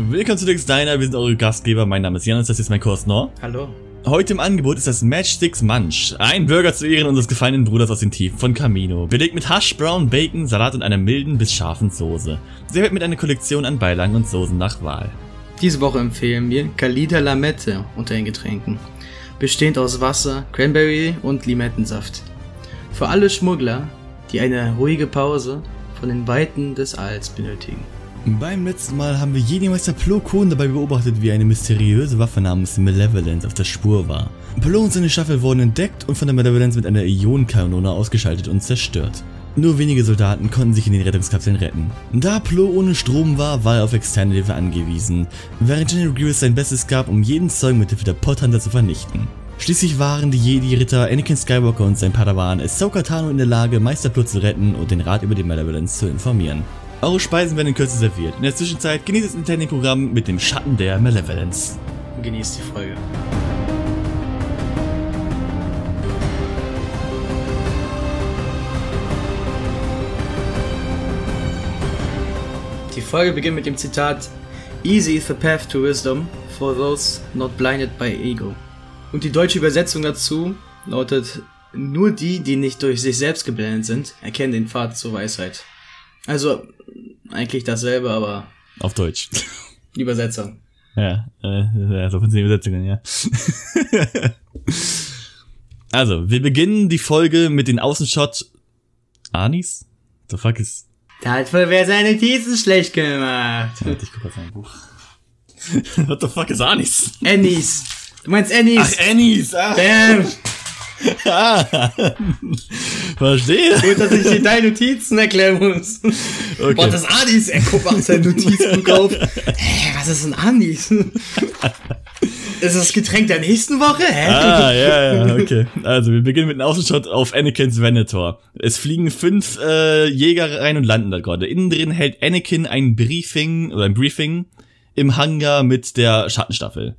Willkommen zu Dix Diner, wir sind eure Gastgeber, mein Name ist Janis, das ist mein Kurs Nor. Hallo. Heute im Angebot ist das Matchsticks Munch, ein Burger zu Ehren unseres gefallenen Bruders aus den Tiefen von Camino, belegt mit Hash, Brown, Bacon, Salat und einer milden bis scharfen Soße. Serviert mit einer Kollektion an Beilagen und Soßen nach Wahl. Diese Woche empfehlen wir Kalida Lamette unter den Getränken, bestehend aus Wasser, Cranberry und Limettensaft. Für alle Schmuggler, die eine ruhige Pause von den Weiten des Alls benötigen. Beim letzten Mal haben wir Jedi-Meister Plo Koon dabei beobachtet, wie eine mysteriöse Waffe namens Malevolence auf der Spur war. Plo und seine Staffel wurden entdeckt und von der Malevolence mit einer Ionenkanone ausgeschaltet und zerstört. Nur wenige Soldaten konnten sich in den Rettungskapseln retten. Da Plo ohne Strom war, war er auf externe Hilfe angewiesen, während General Grievous sein Bestes gab, um jeden Zeugen mit Hilfe der Potthunter zu vernichten. Schließlich waren die Jedi-Ritter Anakin Skywalker und sein Padawan Ahsoka Tano in der Lage, Meister Plo zu retten und den Rat über die Malevolence zu informieren. Eure Speisen werden in Kürze serviert. In der Zwischenzeit genießt das Nintendo-Programm mit dem Schatten der Malevolence. Genießt die Folge. Die Folge beginnt mit dem Zitat Easy is the path to wisdom for those not blinded by ego. Und die deutsche Übersetzung dazu lautet Nur die, die nicht durch sich selbst geblendet sind, erkennen den Pfad zur Weisheit. Also eigentlich dasselbe, aber Auf Deutsch. die Übersetzung. Ja, äh, ja, so funktionieren Übersetzungen, ja. also, wir beginnen die Folge mit den Außenshot Anis? The fuck is... Da hat wohl wer seine Notizen schlecht gemacht. Warte, ich guck mal sein Buch. What the fuck is Anis? Annies. Du meinst Annies? Ach, Anis! Ah, Bam. Ah. Verstehe. Gut, dass ich dir deine Notizen erklären muss. Okay. Boah, das Anis. Er guckt macht sein Notizbuch auf. Hä, was ist ein Anis? Ist das Getränk der nächsten Woche? Hä? Ah, ja, ja, okay. Also, wir beginnen mit einem Außenshot auf Anakins Venator. Es fliegen fünf äh, Jäger rein und landen da gerade. Innen drin hält Anakin ein Briefing, oder ein Briefing im Hangar mit der Schattenstaffel.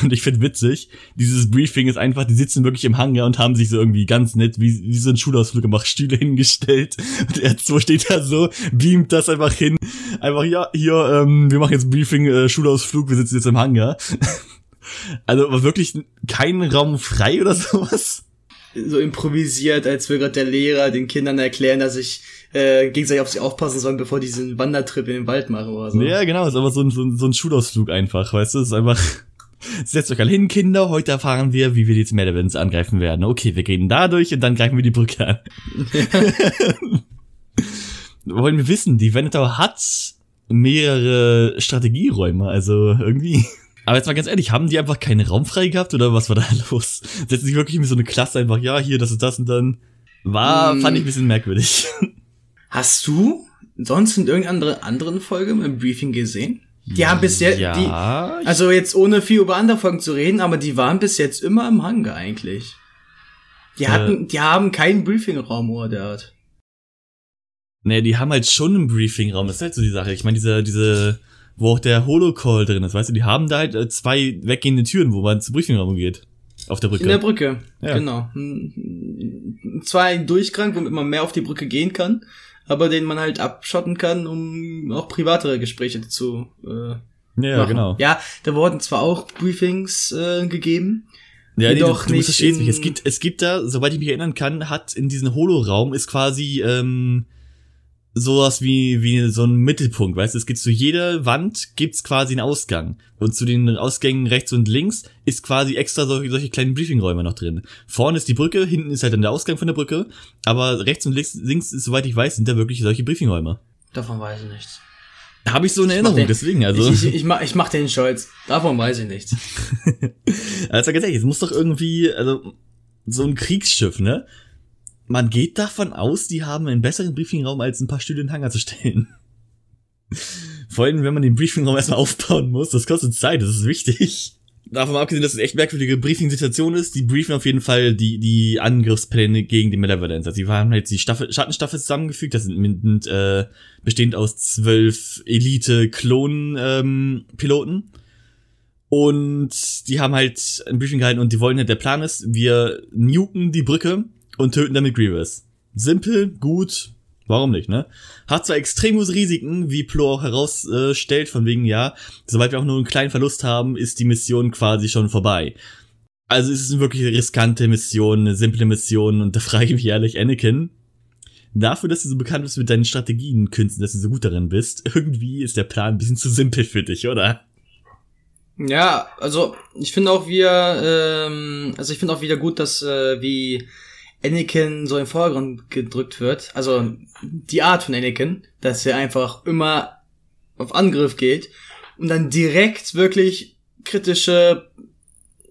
Und ich find witzig, dieses Briefing ist einfach, die sitzen wirklich im Hangar und haben sich so irgendwie ganz nett, wie, wie so ein Schulausflug gemacht, Stühle hingestellt. Und er so steht da so, beamt das einfach hin. Einfach, ja, hier, ähm, wir machen jetzt Briefing, äh, Schulausflug, wir sitzen jetzt im Hangar. Also war wirklich kein Raum frei oder sowas. So improvisiert, als würde gerade der Lehrer den Kindern erklären, dass ich äh, gegenseitig auf sie aufpassen sollen, bevor die diesen Wandertrip in den Wald machen oder so. Ja, genau, ist aber so ein, so, ein, so ein Schulausflug einfach, weißt du, ist einfach. Setzt euch alle hin, Kinder, heute erfahren wir, wie wir die Madavins angreifen werden. Okay, wir gehen da durch und dann greifen wir die Brücke an. Wollen wir wissen, die Venator hat mehrere Strategieräume, also irgendwie. Aber jetzt mal ganz ehrlich, haben die einfach keinen Raum frei gehabt oder was war da los? Setzen sich wirklich mit so eine Klasse einfach, ja, hier, das ist das und dann. War, Mm. fand ich ein bisschen merkwürdig. Hast du sonst in irgendeiner anderen Folge im Briefing gesehen? Die haben bisher, ja, die, also jetzt ohne viel über andere Folgen zu reden, aber die waren bis jetzt immer im Hangar eigentlich. Die hatten, die haben keinen Briefingraum oder der Art. Nee, die haben halt schon einen Briefingraum, das ist halt so die Sache. Ich meine, diese, diese, wo auch der Holocall drin ist, weißt du, die haben da halt äh, zwei weggehende Türen, wo man zum Briefingraum geht. Auf der Brücke. In der Brücke, Ja. genau. Hm, Zwar ein Durchgang, womit man mehr auf die Brücke gehen kann, aber den man halt abschotten kann, um auch privatere Gespräche zu äh, ja, machen. genau. Ja, da wurden zwar auch Briefings äh, gegeben. Ja, nee, du, Jedoch du musst nicht in- Es gibt, es gibt da, soweit ich mich erinnern kann, hat in diesem Holoraum ist quasi ähm, sowas wie wie so ein Mittelpunkt, weißt du? Es gibt zu jeder Wand gibt's quasi einen Ausgang und zu den Ausgängen rechts und links ist quasi extra solche, solche kleinen Briefingräume noch drin. Vorne ist die Brücke, hinten ist halt dann der Ausgang von der Brücke, aber rechts und links, links ist, soweit ich weiß, sind da wirklich solche Briefingräume. Davon weiß ich nichts. Habe ich so eine Erinnerung, den- deswegen also. Ich, ich, ich, mach, ich mach den Scholz. Davon weiß ich nichts. Also ganz ehrlich, es muss doch irgendwie, also so ein Kriegsschiff, ne? Man geht davon aus, die haben einen besseren Briefingraum als ein paar Stühle in den Hangar zu stellen. Vor allem, wenn man den Briefingraum erstmal aufbauen muss, das kostet Zeit, das ist wichtig. Davon abgesehen, dass es echt merkwürdige Briefing-Situation ist, die briefen auf jeden Fall die, die Angriffspläne gegen die Malevolence. Die haben halt die Staffel, Schattenstaffel zusammengefügt, das sind mit, äh, bestehend aus zwölf Elite-Klonen-Piloten. Und die haben halt ein Briefing gehalten und die wollen halt, der Plan ist, wir nuken die Brücke und töten damit Grievous. Simpel, gut, Warum nicht, ne? Hat zwar extrem große Risiken, wie Plo auch herausstellt, von wegen, ja, sobald wir auch nur einen kleinen Verlust haben, ist die Mission quasi schon vorbei. Also es ist eine wirklich riskante Mission, eine simple Mission und da frage ich mich ehrlich, Anakin, dafür, dass du so bekannt bist mit deinen Strategienkünsten, dass du so gut darin bist, irgendwie ist der Plan ein bisschen zu simpel für dich, oder? Ja, also ich finde auch wieder, ähm, also ich finde auch wieder gut, dass äh, wie Anakin so im Vordergrund gedrückt wird. Also die Art von Anakin, dass er einfach immer auf Angriff geht und dann direkt wirklich kritische,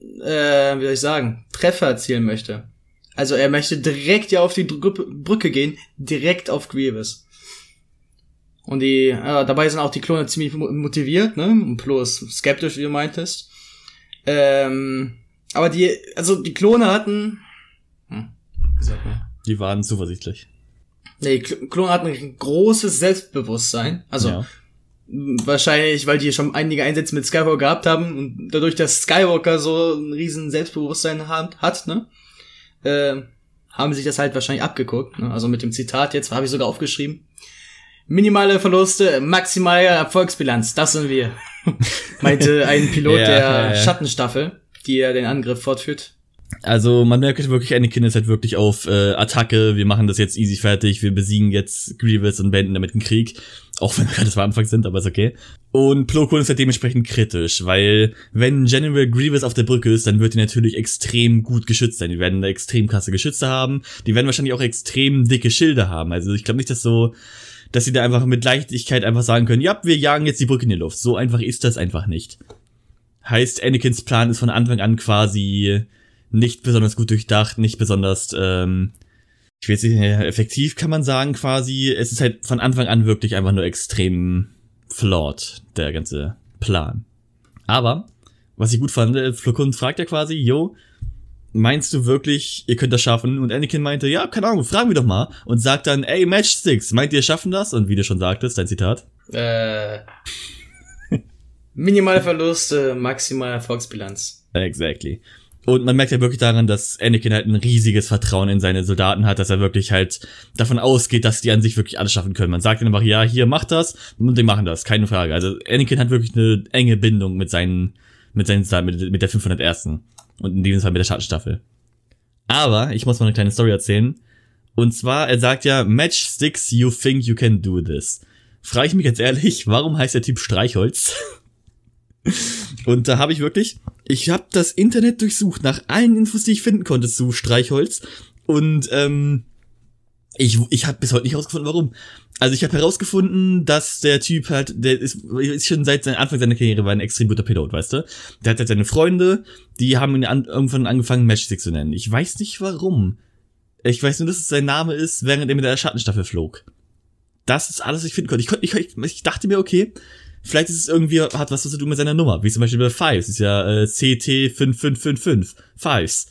äh, wie soll ich sagen, Treffer erzielen möchte. Also er möchte direkt ja auf die Brücke gehen, direkt auf Grievous. Und die, äh, dabei sind auch die Klone ziemlich motiviert, ne? Und ist skeptisch, wie du meintest. Ähm, aber die, also die Klone hatten, wie sagt man? Die waren zuversichtlich. Nee, die Klone hatten ein großes Selbstbewusstsein. Also, ja. wahrscheinlich, weil die schon einige Einsätze mit Skywalker gehabt haben und dadurch, dass Skywalker so ein riesen Selbstbewusstsein hat, hat ne? Äh, haben sich das halt wahrscheinlich abgeguckt. Ne? Also mit dem Zitat jetzt habe ich sogar aufgeschrieben. Minimale Verluste, maximale Erfolgsbilanz, das sind wir. Meinte ein Pilot ja, der ja, ja. Schattenstaffel, die er den Angriff fortführt. Also man merkt wirklich, Anakin ist halt wirklich auf äh, Attacke, wir machen das jetzt easy fertig, wir besiegen jetzt Grievous und beenden damit den Krieg. Auch wenn wir gerade am Anfang sind, aber ist okay. Und Plo Koon ist halt dementsprechend kritisch, weil wenn General Grievous auf der Brücke ist, dann wird die natürlich extrem gut geschützt sein. Die werden extrem krasse Geschütze haben, die werden wahrscheinlich auch extrem dicke Schilde haben. Also ich glaube nicht, dass so dass sie da einfach mit Leichtigkeit einfach sagen können, ja, wir jagen jetzt die Brücke in die Luft. So einfach ist das einfach nicht. Heißt, Anakins Plan ist von Anfang an quasi nicht besonders gut durchdacht, nicht besonders, ähm, ich weiß nicht, effektiv kann man sagen quasi. Es ist halt von Anfang an wirklich einfach nur extrem flawed, der ganze Plan. Aber, was ich gut fand, äh, Flokun fragt ja quasi, yo, meinst du wirklich, ihr könnt das schaffen? Und Anakin meinte, ja, keine Ahnung, fragen wir doch mal. Und sagt dann, ey, Matchsticks, meint ihr schaffen das? Und wie du schon sagtest, dein Zitat. Äh, minimale Verluste, maximale Erfolgsbilanz. Exactly. Und man merkt ja wirklich daran, dass Anakin halt ein riesiges Vertrauen in seine Soldaten hat, dass er wirklich halt davon ausgeht, dass die an sich wirklich alles schaffen können. Man sagt einfach, ja, hier, mach das, und die machen das, keine Frage. Also Anakin hat wirklich eine enge Bindung mit seinen, mit seinen, mit, mit der 501. Und in diesem Fall mit der Schattenstaffel. Aber ich muss mal eine kleine Story erzählen. Und zwar, er sagt ja, Matchsticks, you think you can do this. Frage ich mich jetzt ehrlich, warum heißt der Typ Streichholz? Und da habe ich wirklich, ich habe das Internet durchsucht nach allen Infos, die ich finden konnte zu Streichholz. Und ähm, ich, ich habe bis heute nicht herausgefunden, warum. Also ich habe herausgefunden, dass der Typ halt, der ist, ist schon seit seinem Anfang seiner Karriere war ein extrem guter Pilot, weißt du? Der hat halt seine Freunde, die haben ihn an, irgendwann angefangen, Matchstick zu nennen. Ich weiß nicht warum. Ich weiß nur, dass es sein Name ist, während er mit der Schattenstaffel flog. Das ist alles, was ich finden konnte. Ich, konnte, ich, ich dachte mir, okay, vielleicht ist es irgendwie, hat was zu tun mit seiner Nummer. Wie zum Beispiel bei Fives, ist ja äh, CT5555. Fives.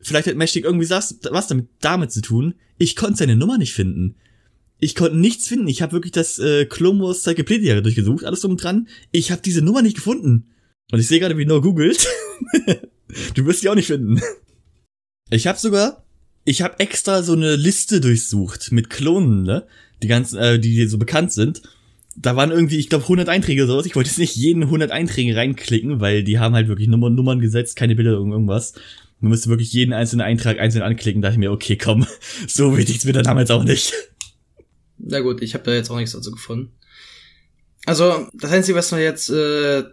Vielleicht hat Matchstick irgendwie was, was damit, damit zu tun. Ich konnte seine Nummer nicht finden. Ich konnte nichts finden. Ich habe wirklich das äh, Clone Cyclopedia durchgesucht, alles drum und dran. Ich habe diese Nummer nicht gefunden. Und ich sehe gerade, wie Noah googelt. du wirst die auch nicht finden. Ich habe sogar, ich habe extra so eine Liste durchsucht mit Klonen, ne? Die ganzen, äh, die so bekannt sind. Da waren irgendwie, ich glaube, 100 Einträge oder sowas. Ich wollte jetzt nicht jeden 100 Einträge reinklicken, weil die haben halt wirklich Nummern, Nummern gesetzt, keine Bilder oder irgendwas. Man müsste wirklich jeden einzelnen Eintrag einzeln anklicken. Da dachte ich mir, okay, komm, so wichtig's mir dann damals auch nicht. Na gut, ich habe da jetzt auch nichts dazu gefunden. Also, das Einzige, was wir jetzt, äh,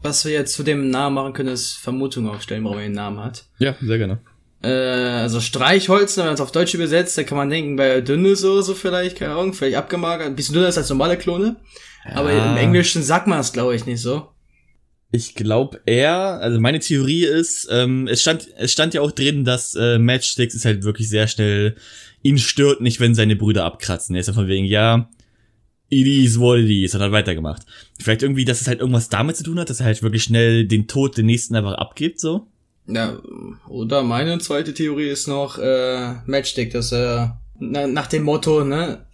was wir jetzt zu dem Namen machen können, ist Vermutungen aufstellen, warum er den Namen hat. Ja, sehr gerne. Äh, also Streichholz, wenn man es auf Deutsch übersetzt, da kann man denken, bei dünnes oder so vielleicht, keine Ahnung, vielleicht abgemagert, ein bisschen dünner ist als normale Klone. Ja. Aber im Englischen sagt man es, glaube ich, nicht so. Ich glaube eher, also meine Theorie ist, ähm, es stand, es stand ja auch drin, dass äh, Matchsticks ist halt wirklich sehr schnell ihn stört nicht, wenn seine Brüder abkratzen. Er ist ja von wegen, ja, it is what it is, hat halt weitergemacht. Vielleicht irgendwie, dass es halt irgendwas damit zu tun hat, dass er halt wirklich schnell den Tod den nächsten einfach abgibt, so. Ja, oder meine zweite Theorie ist noch, äh, Matchstick, dass er, na, nach dem Motto, ne,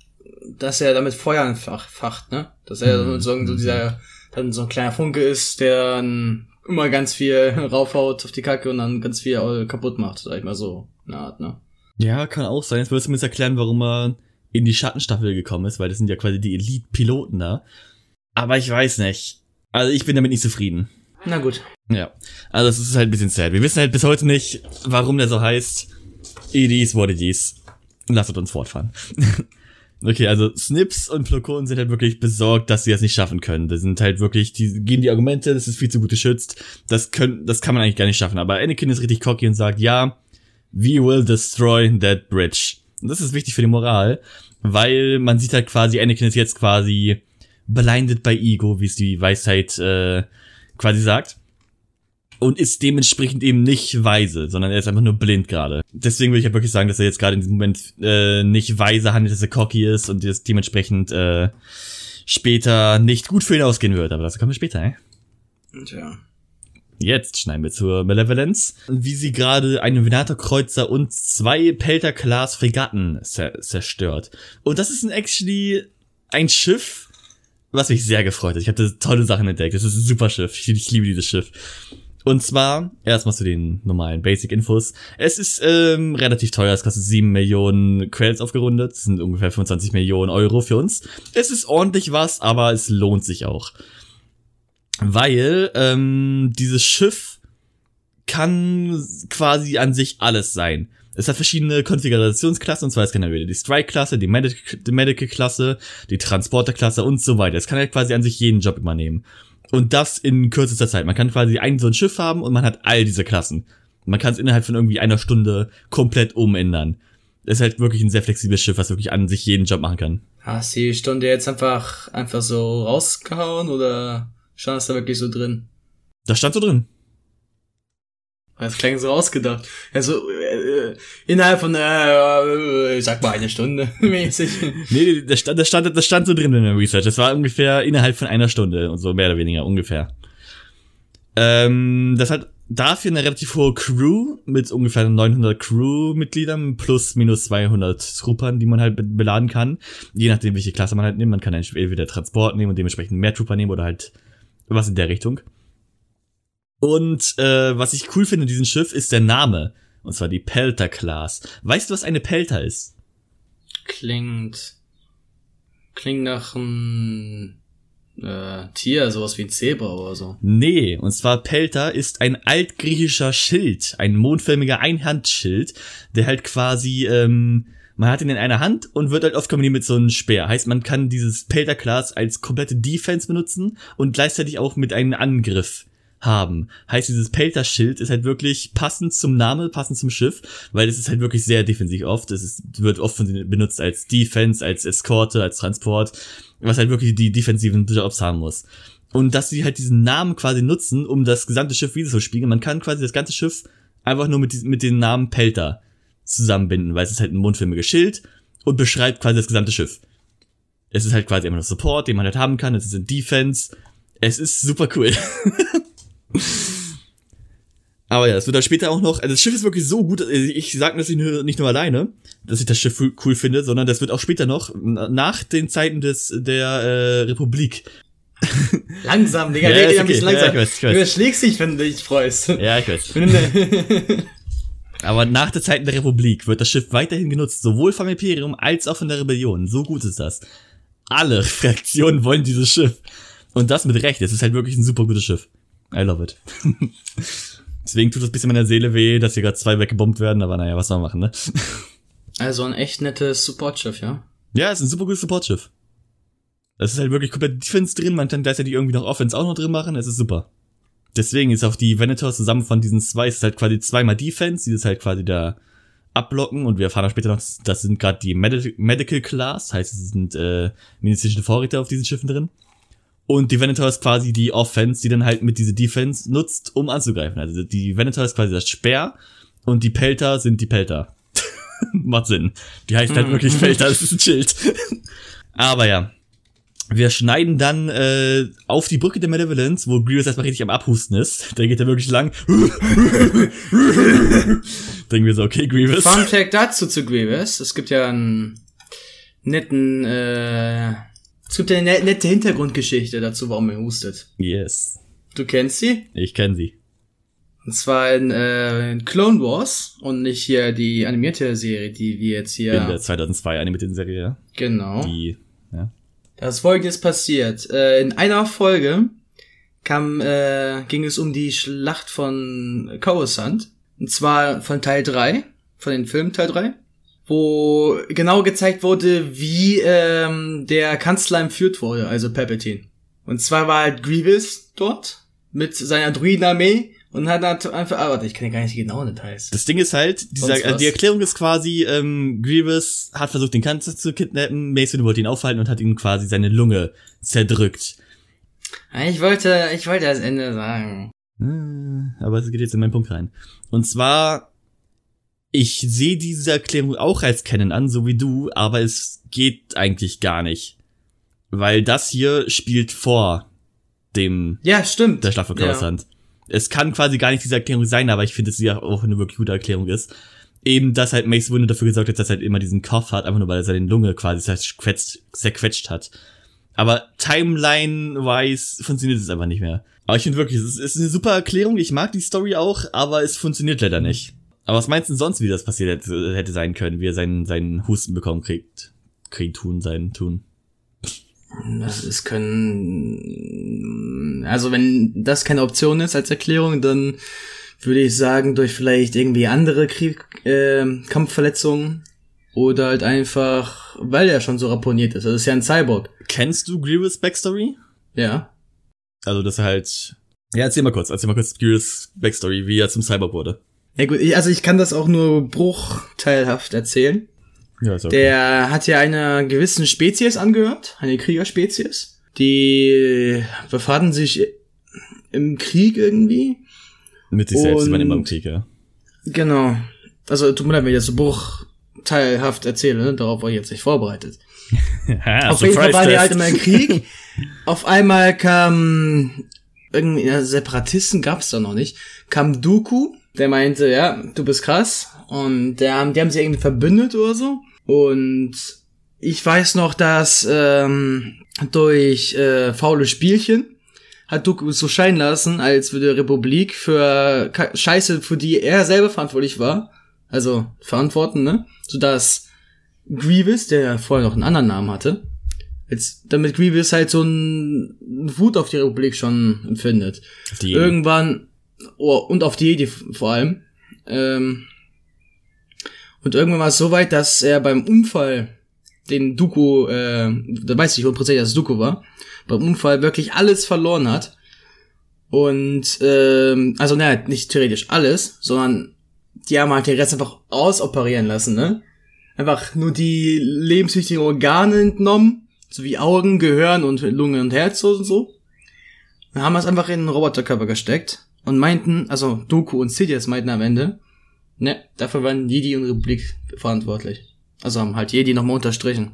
dass er damit Feuer entfacht, ne, dass er mhm. so, so dieser, dann so ein kleiner Funke ist, der immer ganz viel raufhaut auf die Kacke und dann ganz viel kaputt macht, sag ich mal so, eine Art, ne. Ja, kann auch sein. Jetzt würdest du mir jetzt erklären, warum er in die Schattenstaffel gekommen ist, weil das sind ja quasi die Elite-Piloten da. Aber ich weiß nicht. Also ich bin damit nicht zufrieden. Na gut. Ja. Also es ist halt ein bisschen sad. Wir wissen halt bis heute nicht, warum der so heißt. It is what it is. Lasst uns fortfahren. okay, also Snips und Plokon sind halt wirklich besorgt, dass sie das nicht schaffen können. Das sind halt wirklich, die geben die Argumente, das ist viel zu gut geschützt. Das können, das kann man eigentlich gar nicht schaffen. Aber Anakin ist richtig cocky und sagt, ja, we will destroy that bridge. Und das ist wichtig für die Moral, weil man sieht halt quasi, Anakin ist jetzt quasi blinded by Ego, wie es die Weisheit äh, quasi sagt. Und ist dementsprechend eben nicht weise, sondern er ist einfach nur blind gerade. Deswegen würde ich ja wirklich sagen, dass er jetzt gerade in diesem Moment äh, nicht weise handelt, dass er cocky ist und das dementsprechend äh, später nicht gut für ihn ausgehen wird. Aber das kommen wir später, eh? Tja. Jetzt schneiden wir zur Malevolence, wie sie gerade einen Venator-Kreuzer und zwei Pelter-Class-Fregatten zer zerstört. Und das ist ein actually ein Schiff, was mich sehr gefreut hat. Ich hatte tolle Sachen entdeckt. Das ist ein super Schiff. Ich, ich liebe dieses Schiff. Und zwar, erstmal zu den normalen Basic-Infos. Es ist ähm, relativ teuer, es kostet 7 Millionen Credits aufgerundet. Das sind ungefähr 25 Millionen Euro für uns. Es ist ordentlich was, aber es lohnt sich auch. Weil ähm, dieses Schiff kann quasi an sich alles sein. Es hat verschiedene Konfigurationsklassen, und zwar es kann entweder die Strike-Klasse, die, Medic die Medical-Klasse, die Transporter-Klasse und so weiter. Es kann halt quasi an sich jeden Job übernehmen. Und das in kürzester Zeit. Man kann quasi ein so ein Schiff haben und man hat all diese Klassen. Man kann es innerhalb von irgendwie einer Stunde komplett umändern. Es ist halt wirklich ein sehr flexibles Schiff, was wirklich an sich jeden Job machen kann. Hast du die Stunde jetzt einfach, einfach so rausgehauen oder stand das da wirklich so drin? Das stand so drin. Das klang so ausgedacht. Also äh, innerhalb von, äh, ich sag mal eine Stunde mäßig. nee, das stand, das, stand, das stand so drin in der Research. Das war ungefähr innerhalb von einer Stunde und so mehr oder weniger ungefähr. Ähm, das hat dafür eine relativ hohe Crew mit ungefähr 900 Crew-Mitgliedern plus minus 200 Troopern, die man halt beladen kann. Je nachdem, welche Klasse man halt nimmt. Man kann entweder Transport nehmen und dementsprechend mehr Trooper nehmen oder halt was in der Richtung. Und äh, was ich cool finde in diesem Schiff ist der Name. Und zwar die Pelter Class. Weißt du, was eine Pelter ist? Klingt. Klingt nach einem äh, Tier, sowas wie ein Zebra oder so. Nee, und zwar Pelter ist ein altgriechischer Schild, ein mondförmiger Einhandschild, der halt quasi, ähm, man hat ihn in einer Hand und wird halt oft kombiniert mit so einem Speer. Heißt, man kann dieses Pelter-Class als komplette Defense benutzen und gleichzeitig auch mit einem Angriff haben. Heißt, dieses Pelter-Schild ist halt wirklich passend zum Name, passend zum Schiff, weil es ist halt wirklich sehr defensiv oft. Es ist, wird oft benutzt als Defense, als Eskorte, als Transport, was halt wirklich die defensiven Jobs haben muss. Und dass sie halt diesen Namen quasi nutzen, um das gesamte Schiff wieder zu spiegeln. Man kann quasi das ganze Schiff einfach nur mit, mit dem Namen Pelter zusammenbinden, weil es ist halt ein mundfilmiges Schild und beschreibt quasi das gesamte Schiff. Es ist halt quasi immer noch Support, den man halt haben kann. Es ist ein Defense. Es ist super cool. Aber ja, es wird dann später auch noch, also das Schiff ist wirklich so gut, ich sage das nicht nur, nicht nur alleine, dass ich das Schiff cool finde, sondern das wird auch später noch, nach den Zeiten des der äh, Republik. Langsam, Digga, Ja, ein bisschen okay. langsam. Ja, ich weiß, ich weiß. Du überschlägst dich, wenn du dich freust. Ja, ich weiß. Aber nach der Zeiten der Republik wird das Schiff weiterhin genutzt, sowohl vom Imperium als auch von der Rebellion. So gut ist das. Alle Fraktionen wollen dieses Schiff. Und das mit Recht. Es ist halt wirklich ein super gutes Schiff. I love it. Deswegen tut es ein bisschen meiner Seele weh, dass hier gerade zwei weggebombt werden, aber naja, was soll man machen, ne? also ein echt nettes Supportschiff, ja? Ja, es ist ein super gutes Supportschiff. Es ist halt wirklich komplett Defense drin, man kann gleichzeitig irgendwie noch Offense auch noch drin machen, es ist super. Deswegen ist auch die Venator zusammen von diesen zwei, es ist halt quasi zweimal Defense, die ist halt quasi da abblocken und wir erfahren auch später noch, das sind gerade die Medi Medical Class, heißt es sind äh, medizinische Vorräte auf diesen Schiffen drin. Und die Venator ist quasi die Offense, die dann halt mit diese Defense nutzt, um anzugreifen. Also die Venator ist quasi das Speer und die Pelter sind die Pelter. Macht Sinn. Die heißt halt wirklich Pelter, das ist ein Schild. Aber ja. Wir schneiden dann äh, auf die Brücke der Malevolence, wo Grievous erstmal richtig am Abhusten ist. Da geht er wirklich lang. Denken wir so, okay, Grievous. Fun Fact dazu zu Grievous. Es gibt ja einen netten, äh, es gibt eine net- nette Hintergrundgeschichte dazu, warum er hustet. Yes. Du kennst sie? Ich kenne sie. Und zwar in, äh, in Clone Wars und nicht hier die animierte Serie, die wir jetzt hier. In der 2002 animierten Serie, ja. Genau. Die, ja. Da ist folgendes passiert. Äh, in einer Folge kam, äh, ging es um die Schlacht von Coruscant. Und zwar von Teil 3, von den Filmen Teil 3. Wo genau gezeigt wurde, wie ähm, der Kanzler entführt wurde, also Palpatine. Und zwar war halt Grievous dort mit seiner Druidenarmee und hat halt einfach, ah, warte, ich kann ja gar nicht die genauen Details. Das Ding ist halt, dieser, was? die Erklärung ist quasi, ähm, Grievous hat versucht, den Kanzler zu kidnappen, Mace Windu wollte ihn aufhalten und hat ihm quasi seine Lunge zerdrückt. Ich wollte, ich wollte das Ende sagen. Äh, Aber es geht jetzt in meinen Punkt rein. Und zwar, ich sehe diese Erklärung auch als Canon an, so wie du, aber es geht eigentlich gar nicht. Weil das hier spielt vor dem Ja, stimmt. der Schlacht Ja. Es kann quasi gar nicht diese Erklärung sein, aber ich finde, dass sie auch eine wirklich gute Erklärung ist. Eben, dass halt Mace Windu dafür gesorgt hat, dass er halt immer diesen Kopf hat, einfach nur weil er seine Lunge quasi zerquetscht, zerquetscht hat. Aber Timeline-wise funktioniert es einfach nicht mehr. Aber ich finde wirklich, es ist eine super Erklärung, ich mag die Story auch, aber es funktioniert leider nicht. Aber was meinst du denn sonst, wie das passiert hätte, hätte sein können, wie er seinen, seinen Husten bekommen kriegt? Krieg tun, sein tun. Das ist können, also wenn das keine Option ist als Erklärung, dann würde ich sagen, durch vielleicht irgendwie andere Krieg, äh, Kampfverletzungen oder halt einfach, weil er schon so ramponiert ist. Das ist ja ein Cyborg. Kennst du Grievous Backstory? Ja. Also, dass er halt. Ja, erzähl mal kurz, erzähl mal kurz Grievous Backstory, wie er zum Cyborg wurde. Ja gut, ich, also ich kann das auch nur bruchteilhaft erzählen. Ja, okay. Der hat ja einer gewissen Spezies angehört, eine Kriegerspezies. Die befanden sich im Krieg irgendwie. Mit sich selbst, und- immer im Krieg, ja. Genau. Also tut mir leid, wenn ich das so bruchteilhaft erzähle, ne? darauf war ich jetzt nicht vorbereitet. Auf jeden Fall waren die halt immer im Krieg. Auf einmal kam irgendwie ja, Separatisten gab's da noch nicht. Kam Dooku, der meinte, ja, du bist krass. Und der, haben- die haben sich irgendwie verbündet oder so. Und ich weiß noch, dass ähm, durch äh, faule Spielchen hat es so scheinen lassen, als würde Republik für Ka- Scheiße, für die er selber verantwortlich war, also verantworten, ne? Sodass Grievous, der vorher noch einen anderen Namen hatte, jetzt, damit Grievous halt so ein Wut auf die Republik schon empfindet. Die, Irgendwann, oh, und auf die Jedi vor allem, ähm, und irgendwann war es so weit, dass er beim Unfall, den Dooku, äh, da weiß ich hundertprozentig, dass es Dooku war, beim Unfall wirklich alles verloren hat. Und, ähm, also naja, nicht theoretisch alles, sondern die haben halt den Rest einfach ausoperieren lassen, ne? Einfach nur die lebenswichtigen Organe entnommen, so wie Augen, Gehirn und Lunge und Herz und so. Dann haben wir es einfach in einen Roboterkörper gesteckt und meinten, also Doku und Sidious meinten am Ende, ne, dafür waren Jedi und Republik verantwortlich. Also haben halt Jedi nochmal unterstrichen.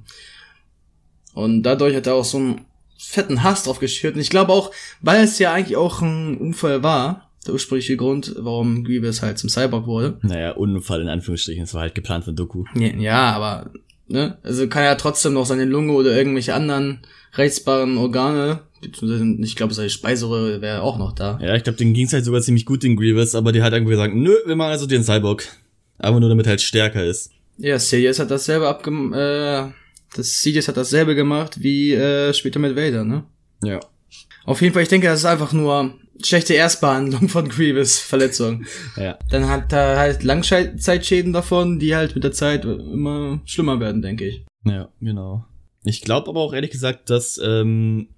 Und dadurch hat er auch so einen fetten Hass drauf geschürt. Und ich glaube auch, weil es ja eigentlich auch ein Unfall war, der ursprüngliche Grund, warum Grievous halt zum Cyborg wurde. naja, Unfall in Anführungsstrichen, es war halt geplant von Doku. Ja, aber, ne, also kann er trotzdem noch seine Lunge oder irgendwelche anderen reizbaren Organe, beziehungsweise, ich glaube, seine Speiseröhre wäre auch noch da. Ja, ich glaube, den ging's halt sogar ziemlich gut, den Grievous, aber der hat irgendwie gesagt, nö, wir machen also den Cyborg. Aber nur damit er halt stärker ist. Ja, Sidious hat dasselbe abgem, äh, das Sidious hat dasselbe gemacht wie, äh, später mit Vader, ne? Ja. Auf jeden Fall, ich denke, das ist einfach nur schlechte Erstbehandlung von Grievous Verletzung. Ja. Dann hat er halt Langzeitschäden davon, die halt mit der Zeit immer schlimmer werden, denke ich. Ja, genau. Ich glaube aber auch ehrlich gesagt, dass ähm,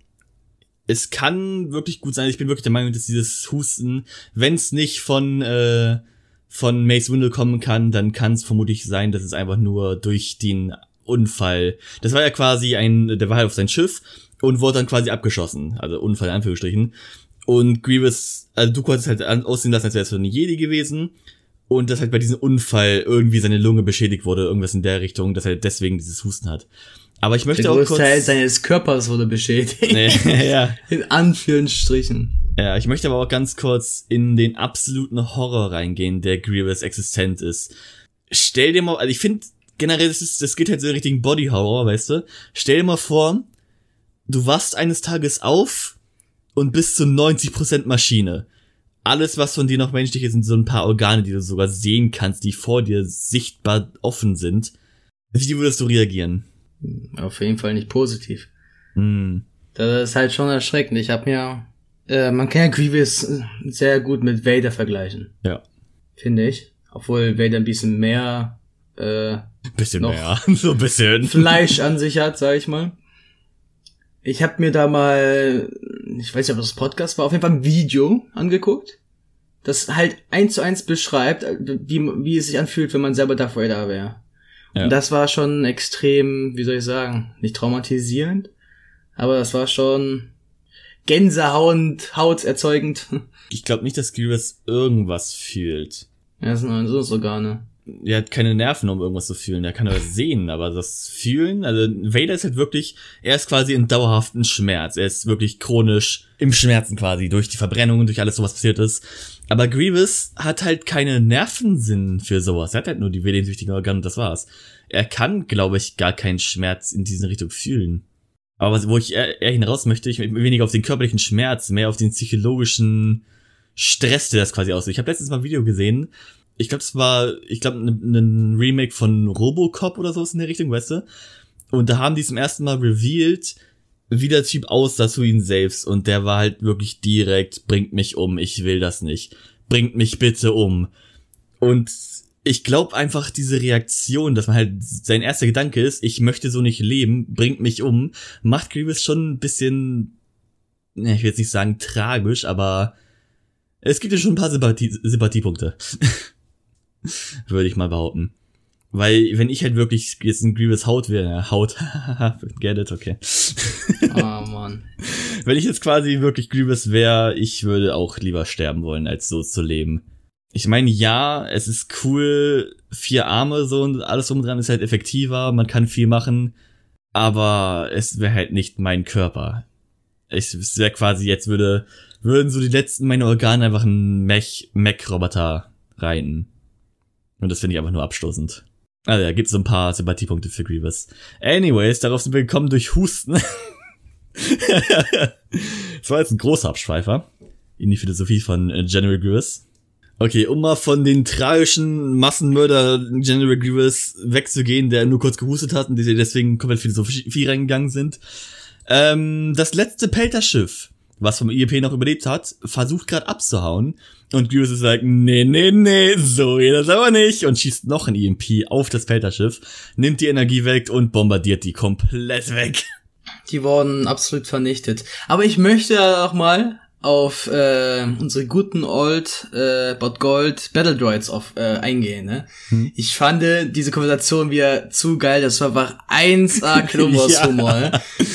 es kann wirklich gut sein. Ich bin wirklich der Meinung, dass dieses Husten, wenn es nicht von äh, von Mace Windu kommen kann, dann kann es vermutlich sein, dass es einfach nur durch den Unfall. Das war ja quasi ein, der war halt auf sein Schiff und wurde dann quasi abgeschossen, also Unfall in Anführungsstrichen. Und Grievous, also du konntest halt aussehen lassen, als wäre es so eine Jedi gewesen. Und dass halt bei diesem Unfall irgendwie seine Lunge beschädigt wurde, irgendwas in der Richtung, dass er deswegen dieses Husten hat. Aber ich möchte Der auch kurz. Teil seines Körpers wurde beschädigt. Nee, ja. In Anführungsstrichen. ja, ich möchte aber auch ganz kurz in den absoluten Horror reingehen, der Grievous existent ist. Stell dir mal, also ich finde generell, das, ist, das geht halt so in richtigen Body Horror, weißt du? Stell dir mal vor, du wachst eines Tages auf und bist zu 90% Maschine. alles, was von dir noch menschlich ist, sind so ein paar Organe, die du sogar sehen kannst, die vor dir sichtbar offen sind. Wie würdest du reagieren? Auf jeden Fall nicht positiv. Hm. Das ist halt schon erschreckend. Ich habe mir, äh, man kann ja Grievous sehr gut mit Vader vergleichen, Ja. finde ich. Obwohl Vader ein bisschen mehr äh, Bisschen mehr. so ein bisschen. Fleisch an sich hat, sag ich mal. Ich habe mir da mal, ich weiß nicht, ob das Podcast war, auf jeden Fall ein Video angeguckt, das halt eins zu eins beschreibt, wie, wie es sich anfühlt, wenn man selber Darth Vader wäre. Ja. Das war schon extrem, wie soll ich sagen, nicht traumatisierend, aber das war schon Gänsehaut, hauterzeugend. Ich glaube nicht, dass Grievous irgendwas fühlt. Ja, das sind so Organe. Er hat keine Nerven, um irgendwas zu fühlen. Er kann nur was sehen, aber das Fühlen, also Vader ist halt wirklich, er ist quasi in dauerhaften Schmerz. Er ist wirklich chronisch im Schmerzen quasi, durch die Verbrennung und durch alles, was passiert ist. Aber Grievous hat halt keine Nervensinn für sowas. Er hat halt nur die willenssüchtigen Organe und das war's. Er kann, glaube ich, gar keinen Schmerz in diese Richtung fühlen. Aber wo ich eher, eher hinaus möchte, ich weniger auf den körperlichen Schmerz, mehr auf den psychologischen Stress, der das quasi aussieht. Ich habe letztens mal ein Video gesehen, ich glaube, es war, ich glaube, ein ein Remake von Robocop oder sowas in der Richtung, weißt du? Und da haben die zum ersten Mal revealed, wie der Typ aussah zu ihm selbst. Und der war halt wirklich direkt, bringt mich um, ich will das nicht. Bringt mich bitte um. Und ich glaube einfach diese Reaktion, dass man halt sein erster Gedanke ist, ich möchte so nicht leben, bringt mich um, macht Grievous schon ein bisschen, ne, ich will jetzt nicht sagen tragisch, aber es gibt ja schon ein paar Sympathie Sympathiepunkte. Würde ich mal behaupten. Weil, wenn ich halt wirklich jetzt ein Grievous Haut wäre, Haut, get it, okay. Ah, Mann. Wenn ich jetzt quasi wirklich Grievous wäre, ich würde auch lieber sterben wollen, als so zu leben. Ich meine, ja, es ist cool, vier Arme so und alles drum und dran ist halt effektiver, man kann viel machen, aber es wäre halt nicht mein Körper. Ich, es wäre quasi, jetzt würde, würden so die letzten meine Organe einfach ein Mech, Mech-Roboter reiten. Und das finde ich einfach nur abstoßend. Also ja, gibt so ein paar Sympathiepunkte für Grievous. Anyways, darauf sind wir gekommen durch Husten. das war jetzt ein großer Abschweifer in die Philosophie von äh, General Grievous. Okay, um mal von den tragischen Massenmörder General Grievous wegzugehen, der nur kurz gehustet hat und die deswegen komplett Philosophie reingegangen sind. Ähm, das letzte Pelterschiff, was vom IEP noch überlebt hat, versucht gerade abzuhauen. Und Grievous ist like, nee, nee, nee, so geht das aber nicht. Und schießt noch ein EMP auf das Pelterschiff, nimmt die Energie weg und bombardiert die komplett weg. Die wurden absolut vernichtet. Aber ich möchte auch mal auf äh, unsere guten old äh, Bot Gold Battle Droids auf, äh, eingehen. Ne? Hm. Ich fand diese Konversation wieder zu geil. Das war einfach 1A Klobos Humor. ne?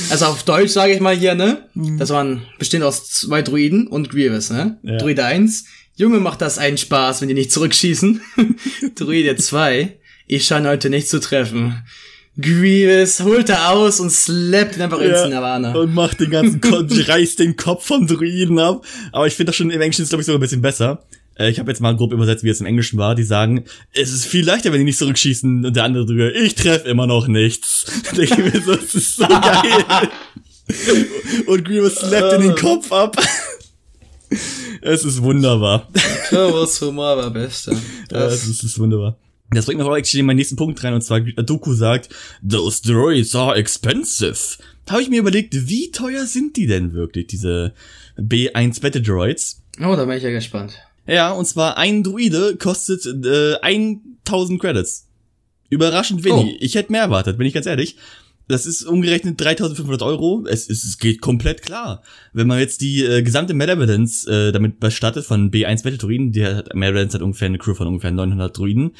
Also auf Deutsch sage ich mal hier, ne? Das waren bestehend aus zwei Druiden und Grievous, ne? Ja. Druide 1. Junge, macht das einen Spaß, wenn die nicht zurückschießen. Druide 2. Ich scheine heute nicht zu treffen. Grievous holt er aus und slappt ihn einfach ins Nirvana. Und macht den ganzen Kopf, reißt den Kopf vom Druiden ab. Aber ich finde das schon im Englischen ist, glaube ich, sogar ein bisschen besser. Äh, Ich habe jetzt mal grob übersetzt, wie es im Englischen war. Die sagen, es ist viel leichter, wenn die nicht zurückschießen. Und der andere drüber, ich treffe immer noch nichts. Da denke ich mir so, das ist so geil. Und Grievous slappt in den Kopf ab. Es ist wunderbar. Klobos Humor war beste. Ja, Das, das ist, ist wunderbar. Das bringt mich auch actually in meinen nächsten Punkt rein, und zwar Doku sagt, those droids are expensive. Da habe ich mir überlegt, wie teuer sind die denn wirklich, diese B1 Battle Droids? oh, da bin ich ja gespannt. Ja, und zwar ein Druide kostet äh, 1000 Credits. Überraschend wenig. Oh. Ich hätte mehr erwartet, bin ich ganz ehrlich. Das ist umgerechnet 3500 Euro. Es, ist, es geht komplett klar. Wenn man jetzt die äh, gesamte Malevolence äh, damit bestattet von B1 Battle Druiden, die hat, Malevolence hat ungefähr eine Crew von ungefähr 900 Druiden.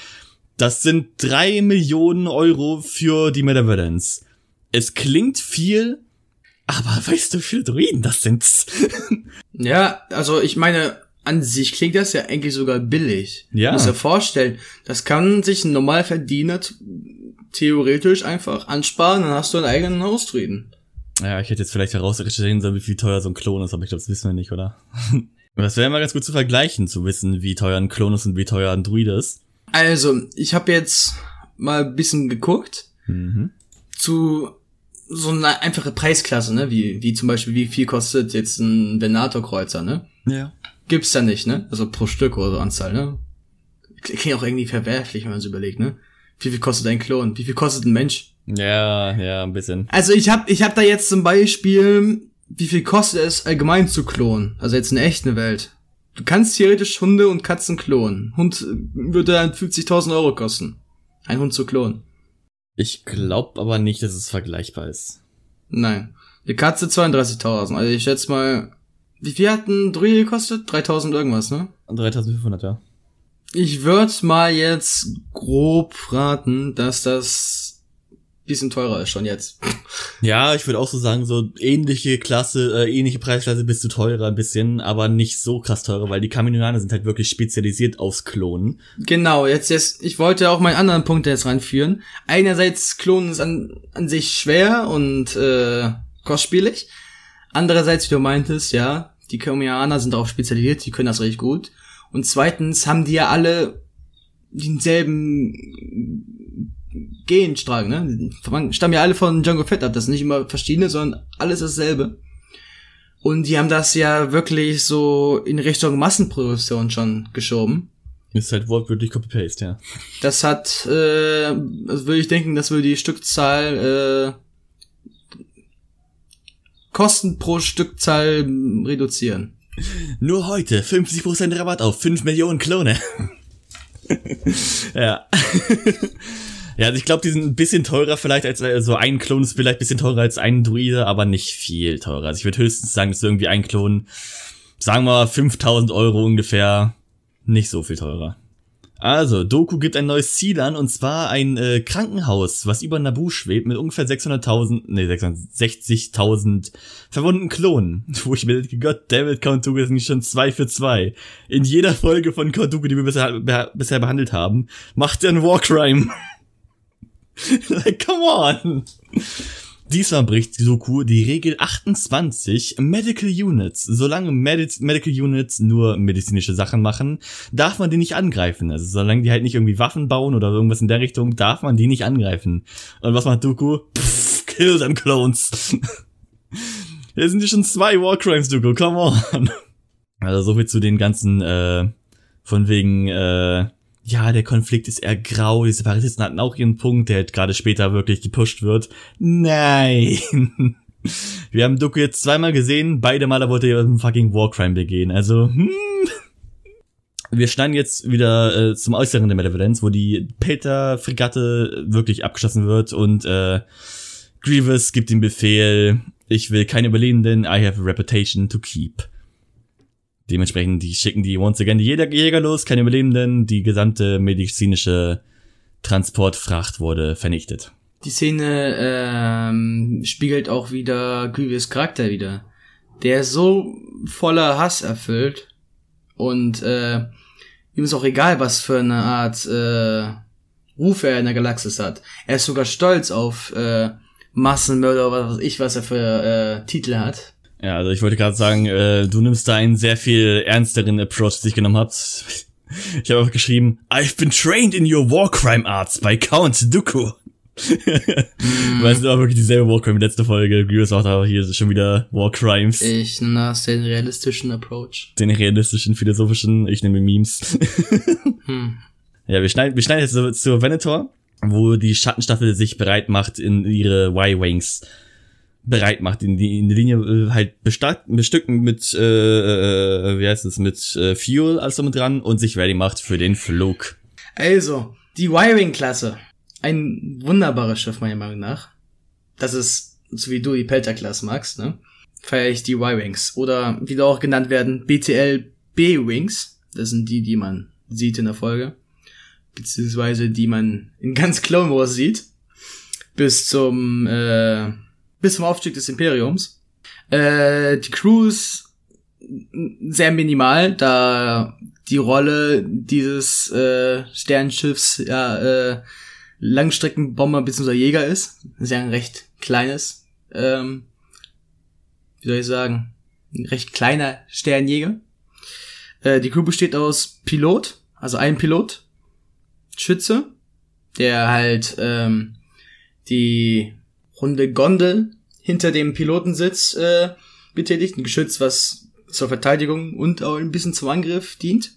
Das sind drei Millionen Euro für die Malevolence. Es klingt viel, aber weißt du, wie viele Druiden das sind? Ja, also ich meine, an sich klingt das ja eigentlich sogar billig. Ja. Du musst dir vorstellen, das kann sich ein Normalverdiener theoretisch einfach ansparen, dann hast du einen eigenen Hausdruiden. Ja, ich hätte jetzt vielleicht herausrecherchieren sollen, wie viel teuer so ein Klon ist, aber ich glaube, das wissen wir nicht, oder? Das wäre mal ganz gut zu vergleichen, zu wissen, wie teuer ein Klon ist und wie teuer ein Druide ist. Also, ich habe jetzt mal ein bisschen geguckt Mhm. zu so eine einfache Preisklasse, ne? Wie, wie zum Beispiel, wie viel kostet jetzt ein Venator-Kreuzer, ne? Ja. gibt's da nicht, ne? Also pro Stück oder so Anzahl, ne? Klingt auch irgendwie verwerflich, wenn man es überlegt, ne? Wie viel kostet ein Klon? Wie viel kostet ein Mensch? Ja, ja, ein bisschen. Also ich hab, ich hab da jetzt zum Beispiel, wie viel kostet es allgemein zu klonen? Also jetzt in der echten Welt. Du kannst theoretisch Hunde und Katzen klonen. Hund würde dann 50.000 Euro kosten. Ein Hund zu klonen. Ich glaube aber nicht, dass es vergleichbar ist. Nein. Die Katze 32.000. Also ich schätze mal, wie viel hat ein Druide gekostet? 3.000 irgendwas, ne? 3500, ja. Ich würde mal jetzt grob raten, dass das bisschen teurer ist schon jetzt. Ja, ich würde auch so sagen, so ähnliche Klasse, äh, ähnliche Preisklasse bist du teurer ein bisschen, aber nicht so krass teurer, weil die Kaminoaner sind halt wirklich spezialisiert aufs Klonen. Genau, jetzt, jetzt, ich wollte auch meinen anderen Punkt jetzt reinführen. Einerseits Klonen ist an, an sich schwer und äh, kostspielig. Andererseits, wie du meintest, ja, die Kaminoaner sind darauf spezialisiert, die können das richtig gut. Und zweitens haben die ja alle denselben Genstrang, ne? Stammen ja alle von Django Fett ab. Das sind nicht immer verschiedene, sondern alles dasselbe. Und die haben das ja wirklich so in Richtung Massenproduktion schon geschoben. Ist halt wortwörtlich Copy-Paste, ja. Das hat, äh, also würde ich denken, das würde die Stückzahl, äh, Kosten pro Stückzahl reduzieren. Nur heute 50% Rabatt auf 5 Millionen Klone. ja. Ja, also ich glaube, die sind ein bisschen teurer vielleicht als so ein Klon ist vielleicht ein bisschen teurer als ein Druide, aber nicht viel teurer. Also ich würde höchstens sagen, dass irgendwie ein Klon, sagen wir 5000 Euro ungefähr, nicht so viel teurer. Also, Doku gibt ein neues Ziel an, und zwar ein äh, Krankenhaus, was über Nabu schwebt, mit ungefähr 600.000, nee, 660.000 verwundeten Klonen. Wo ich mir denke, Gott, David Dooku ist nicht schon zwei für zwei. In jeder Folge von Dooku, die wir bisher, bisher behandelt haben, macht er einen Warcrime. like, come on! Diesmal bricht Soku die Regel 28 Medical Units. Solange Medi Medical Units nur medizinische Sachen machen, darf man die nicht angreifen. Also solange die halt nicht irgendwie Waffen bauen oder irgendwas in der Richtung, darf man die nicht angreifen. Und was macht Dooku? Pff, kill them clones. Hier sind ja schon zwei Warcrimes, Dooku, come on. Also so viel zu den ganzen, äh, von wegen, äh, ja, der Konflikt ist eher grau, die Separatisten hatten auch ihren Punkt, der halt gerade später wirklich gepusht wird. Nein. Wir haben Doku jetzt zweimal gesehen, beide Male wollte er einen fucking Warcrime begehen, also, hm. Wir schneiden jetzt wieder äh, zum Äußeren der Malevolence, wo die Peter-Fregatte wirklich abgeschossen wird und äh, Grievous gibt den Befehl, ich will keine Überlebenden, I have a reputation to keep. Dementsprechend, die schicken die once again die Jäger los, keine Überlebenden, die gesamte medizinische Transportfracht wurde vernichtet. Die Szene ähm, spiegelt auch wieder Grievous Charakter wieder. Der ist so voller Hass erfüllt und äh, ihm ist auch egal, was für eine Art äh, Ruf er in der Galaxis hat. Er ist sogar stolz auf äh, Massenmörder oder was weiß ich, was er für äh, Titel hat. Ja, also ich wollte gerade sagen, äh, du nimmst da einen sehr viel ernsteren Approach, den ich genommen habt. Ich habe auch geschrieben, I've been trained in your war crime arts by Count Dooku. mm. Weißt du, auch wirklich dieselbe Warcrime wie letzte Folge. Grievous auch da hier schon wieder War Crimes. Ich nehme das den realistischen Approach. Den realistischen, philosophischen, ich nehme Memes. hm. Ja, wir schneiden, wir schneiden jetzt zur Venator, wo die Schattenstaffel sich bereit macht, in ihre Y-Wings bereit macht, in die, in die Linie äh, halt bestücken mit, äh, äh, wie heißt es, mit äh, Fuel als mit dran und sich ready macht für den Flug. Also, die Wiring-Klasse. Ein wunderbares Schiff, meiner Meinung nach. Das ist, so wie du die Pelter-Klasse magst, ne? Feier ich die Y-Wings. Oder, wie auch genannt werden, BTL B-Wings. Das sind die, die man sieht in der Folge. Beziehungsweise die man in ganz Clone Wars sieht. Bis zum, äh, bis zum Aufstieg des Imperiums. Äh, die Crew ist sehr minimal, da die Rolle dieses äh, Sternschiffs ja äh, Langstreckenbomber bzw. Jäger ist. Sehr ein recht kleines, ähm, wie soll ich sagen, ein recht kleiner Sternjäger. Äh, die Crew besteht aus Pilot, also ein Pilot, Schütze, der halt ähm, die runde Gondel hinter dem Pilotensitz äh, betätigt, ein Geschütz, was zur Verteidigung und auch ein bisschen zum Angriff dient.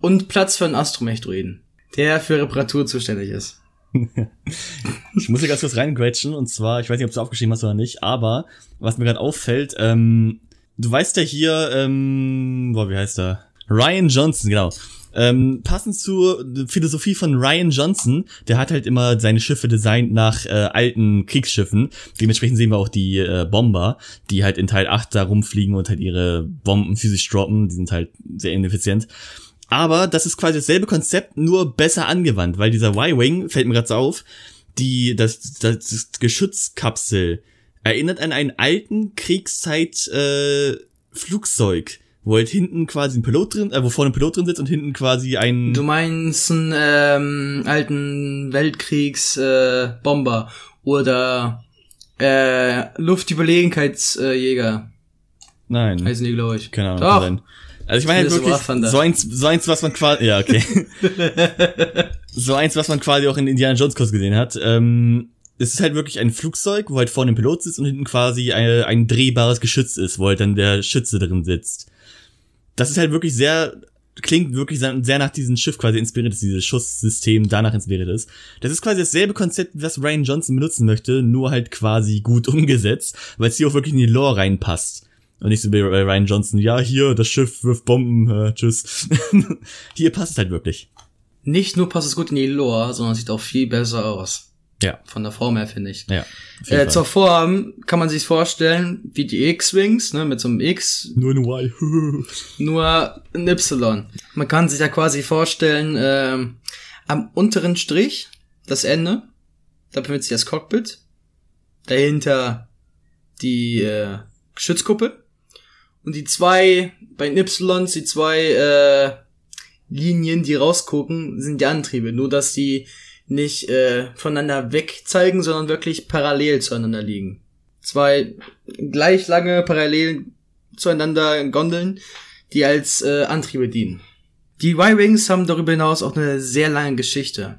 Und Platz für einen Astromech-Druiden, der für Reparatur zuständig ist. ich muss hier ganz kurz reingrätschen und zwar, ich weiß nicht, ob du aufgeschrieben hast oder nicht, aber was mir gerade auffällt, ähm, du weißt ja hier, ähm, boah, wie heißt er? Ryan Johnson, genau. Ähm, passend zur Philosophie von Ryan Johnson, der hat halt immer seine Schiffe designt nach äh, alten Kriegsschiffen. Dementsprechend sehen wir auch die äh, Bomber, die halt in Teil 8 da rumfliegen und halt ihre Bomben physisch droppen. Die sind halt sehr ineffizient. Aber das ist quasi dasselbe Konzept, nur besser angewandt, weil dieser Y-Wing, fällt mir gerade so auf, die, das, das, das Geschützkapsel erinnert an einen alten Kriegszeit äh, Flugzeug wo halt hinten quasi ein Pilot drin, äh, wo vorne ein Pilot drin sitzt und hinten quasi ein. Du meinst einen ähm, alten Weltkriegs äh, Bomber oder äh, Luftüberlegenheitsjäger. Nein. Heißen die, glaube ich. Keine Ahnung. Doch. Sein. Also ich meine halt wirklich so eins, so eins, was man quasi, ja okay, so eins, was man quasi auch in Indiana Jones Kurs gesehen hat. Ähm, es ist halt wirklich ein Flugzeug, wo halt vorne ein Pilot sitzt und hinten quasi ein, ein drehbares Geschütz ist, wo halt dann der Schütze drin sitzt das ist halt wirklich sehr, klingt wirklich sehr nach diesem Schiff quasi inspiriert ist, dieses Schusssystem danach inspiriert ist. Das ist quasi dasselbe Konzept, was Ryan Johnson benutzen möchte, nur halt quasi gut umgesetzt, weil es hier auch wirklich in die Lore reinpasst. Und nicht so wie Ryan Johnson, ja, hier, das Schiff wirft Bomben, äh, tschüss. hier passt es halt wirklich. Nicht nur passt es gut in die Lore, sondern sieht auch viel besser aus. Ja. Von der Form her, finde ich. Ja. Äh, zur Form kann man sich vorstellen, wie die X-Wings, ne, mit so einem X. Nur ein Y. nur ein Y. Man kann sich ja quasi vorstellen, äh, am unteren Strich, das Ende, da befindet sich das Cockpit. Dahinter die äh, Geschützkuppel. Und die zwei, bei den Ys, die zwei äh, Linien, die rausgucken, sind die Antriebe. Nur, dass die nicht äh, voneinander weg zeigen, sondern wirklich parallel zueinander liegen. Zwei gleich lange parallel zueinander Gondeln, die als äh, Antriebe dienen. Die Y-Wings haben darüber hinaus auch eine sehr lange Geschichte.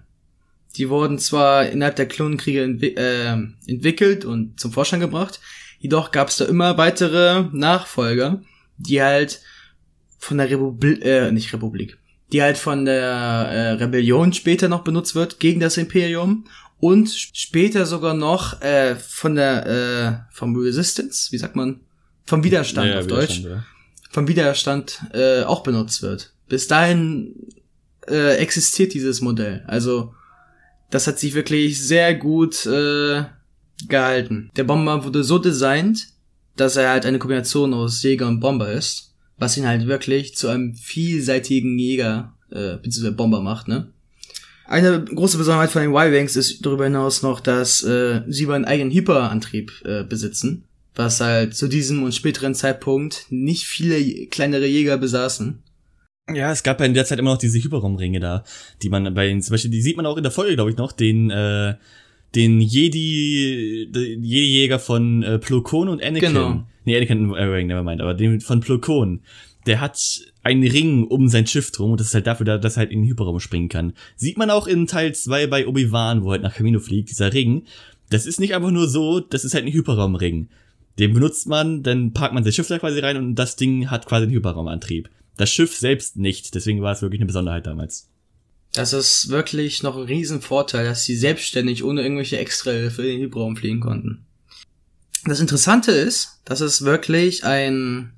Die wurden zwar innerhalb der Klonenkriege entwi äh, entwickelt und zum Vorschein gebracht, jedoch gab es da immer weitere Nachfolger, die halt von der Republik, äh, nicht Republik, die halt von der äh, Rebellion später noch benutzt wird gegen das Imperium und später sogar noch äh, von der äh, vom Resistance, wie sagt man, vom Widerstand ja, auf Widerstand, Deutsch, ja. vom Widerstand äh, auch benutzt wird. Bis dahin äh, existiert dieses Modell. Also das hat sich wirklich sehr gut äh, gehalten. Der Bomber wurde so designt, dass er halt eine Kombination aus Jäger und Bomber ist was ihn halt wirklich zu einem vielseitigen Jäger äh, bzw. Bomber macht, ne? Eine große Besonderheit von den Y-Wings ist darüber hinaus noch, dass äh, sie einen eigenen Hyperantrieb äh, besitzen, was halt zu diesem und späteren Zeitpunkt nicht viele kleinere Jäger besaßen. Ja, es gab ja in der Zeit immer noch diese Hyperraumringe da, die man bei den, zum Beispiel, die sieht man auch in der Folge, glaube ich, noch, den, äh, den Jedi, Jedi-Jäger von äh, Plo Koon und Anakin. Genau. Nee, Anakin äh, nevermind, aber den von Plo Koon. Der hat einen Ring um sein Schiff drum und das ist halt dafür da, dass er halt in den Hyperraum springen kann. Sieht man auch in Teil 2 bei Obi-Wan, wo halt nach Camino fliegt, dieser Ring. Das ist nicht einfach nur so, das ist halt ein Hyperraumring. Den benutzt man, dann parkt man sein Schiff da quasi rein und das Ding hat quasi einen Hyperraumantrieb. Das Schiff selbst nicht, deswegen war es wirklich eine Besonderheit damals. Das ist wirklich noch ein Riesenvorteil, dass sie selbstständig ohne irgendwelche Extrahilfe in den Hyperraum fliegen konnten. Das Interessante ist, dass es wirklich ein,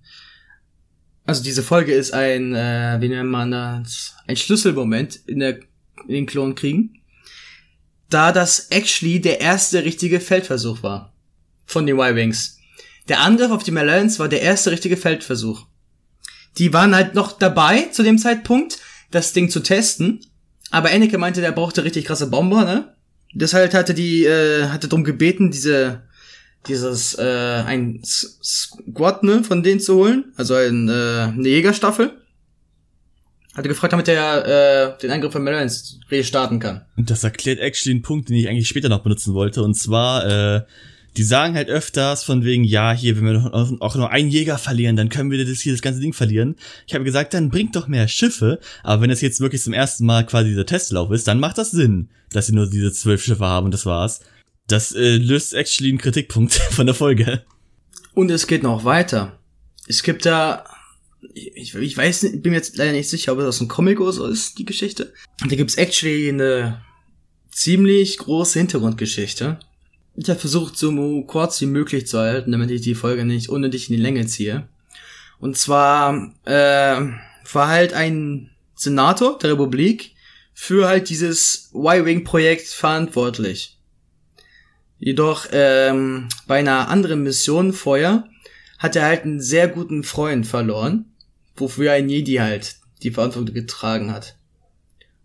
also diese Folge ist ein, äh, wie nennt man das, ein Schlüsselmoment in der, in den Klonkriegen, da das actually der erste richtige Feldversuch war von den Y-Wings. Der Angriff auf die Malans war der erste richtige Feldversuch. Die waren halt noch dabei zu dem Zeitpunkt, das Ding zu testen, aber Anakin meinte, der brauchte richtig krasse Bomber, ne? Deshalb hatte die, äh, hatte drum gebeten, diese, dieses, äh, ein Squad, ne, von denen zu holen. Also ein, äh, eine Jägerstaffel. Hatte gefragt, damit er äh, den Angriff von Melons restarten kann. Und das erklärt actually einen Punkt, den ich eigentlich später noch benutzen wollte. Und zwar, äh, die sagen halt öfters von wegen, ja, hier, wenn wir auch nur einen Jäger verlieren, dann können wir das hier das ganze Ding verlieren. Ich habe gesagt, dann bringt doch mehr Schiffe, aber wenn das jetzt wirklich zum ersten Mal quasi dieser Testlauf ist, dann macht das Sinn, dass sie nur diese zwölf Schiffe haben und das war's. Das äh, löst actually einen Kritikpunkt von der Folge. Und es geht noch weiter. es gibt da, ich, ich weiß bin mir jetzt leider nicht sicher, ob es aus einem Comic oder so ist, die Geschichte. Da gibt's actually eine ziemlich große Hintergrundgeschichte. Ich habe versucht, so kurz wie möglich zu halten, damit ich die Folge nicht unnötig in die Länge ziehe. Und zwar äh, war halt ein Senator der Republik für halt dieses Y-Wing-Projekt verantwortlich. Jedoch ähm, bei einer anderen Mission vorher hat er halt einen sehr guten Freund verloren, wofür ein Jedi halt die Verantwortung getragen hat.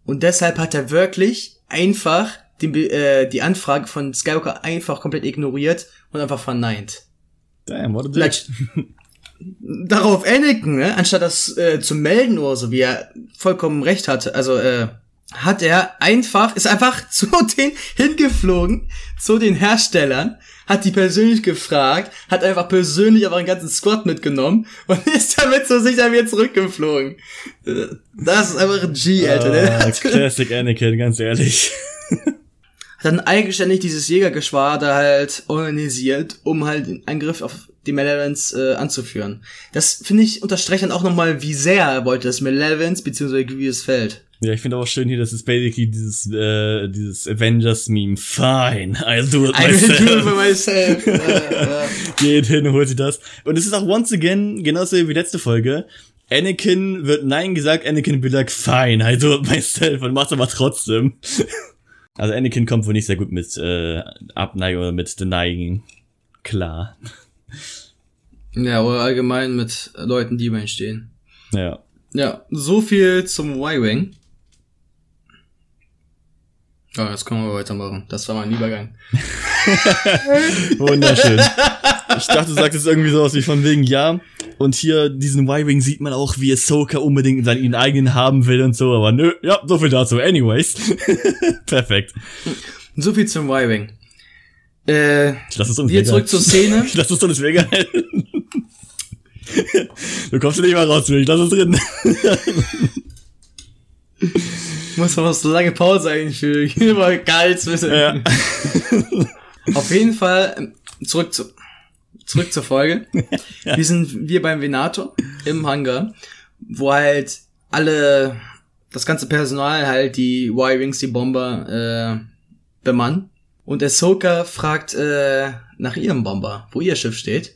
Und deshalb hat er wirklich einfach die, äh, die Anfrage von Skywalker einfach komplett ignoriert und einfach verneint. Damn, what a bitch. Darauf Anakin, ne, anstatt das äh, zu melden oder so, wie er vollkommen recht hatte, also äh, hat er einfach, ist einfach zu den hingeflogen, zu den Herstellern, hat die persönlich gefragt, hat einfach persönlich aber einen ganzen Squad mitgenommen und ist damit so sicher wieder zurückgeflogen. Das ist einfach ein G, Alter. Ne? Ah, Classic Anakin, ganz ehrlich. Dann eigenständig dieses Jägergeschwader halt organisiert, um halt den Angriff auf die Malevolence äh, anzuführen. Das, finde ich, unterstreicht dann auch nochmal, wie sehr er wollte, dass Malevolence bzw. Grievous fällt. Ja, ich finde auch schön hier, das ist basically dieses, äh, dieses Avengers-Meme. Fine, I'll do it myself. will do it by myself. Geht hin, holt sich das. Und es ist auch once again, genauso wie letzte Folge, Anakin wird Nein gesagt, Anakin will like, fine, I do it myself und macht aber trotzdem. Also Anakin kommt wohl nicht sehr gut mit äh, Abneigung oder mit Denying klar. Ja, oder allgemein mit Leuten, die über ihn stehen. Ja. Ja, so viel zum Y-Wing. Ja, jetzt können wir weitermachen. Das war mein Übergang. Wunderschön. Ich dachte, du sagst jetzt irgendwie sowas wie von wegen, ja. Und hier, diesen Y-Wing sieht man auch, wie Ahsoka unbedingt seinen eigenen haben will und so, aber nö, ja, so viel dazu. Anyways. Perfekt. So viel zum Y-Wing. Äh, Ich lass es uns wir zurück zur Szene. Ich lass es uns mega Du kommst nicht mal raus, ich lass es drin. Muss man noch so lange Pause einfügen. Immer geil wissen. Ja. Auf jeden Fall, ähm, zurück zu, zurück zur Folge. Wir sind wir beim Venator im Hangar, wo halt alle, das ganze Personal halt die Y-Wings, die Bomber, äh, bemannt. Und Ahsoka fragt äh, nach ihrem Bomber, wo ihr Schiff steht.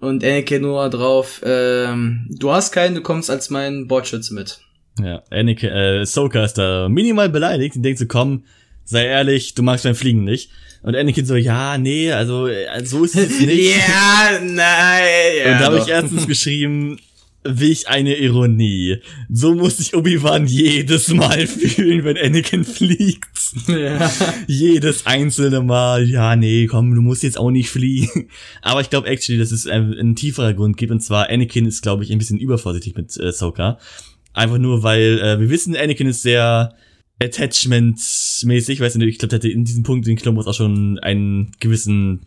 Und Anakin nur drauf, ähm, du hast keinen, du kommst als mein Bordschütze mit. Ja, Anakin, äh, Ahsoka ist da minimal beleidigt und denkt so, komm, sei ehrlich, du magst beim Fliegen nicht. Und Anakin so, ja, nee, also, äh, so ist es nicht. ja, nein. Ja, und da habe ich erstens geschrieben, wie ich eine Ironie. So muss sich Obi-Wan jedes Mal fühlen, wenn Anakin fliegt. Ja. Jedes einzelne Mal, ja, nee, komm, du musst jetzt auch nicht fliegen. Aber ich glaube actually, dass es ein, ein tieferer Grund gibt, und zwar Anakin ist, glaube ich, ein bisschen übervorsichtig mit äh, Ahsoka. Einfach nur, weil äh, wir wissen, Anakin ist sehr attachment-mäßig, weißt du, ich glaube, der hatte in diesem Punkt in Wars auch schon einen gewissen,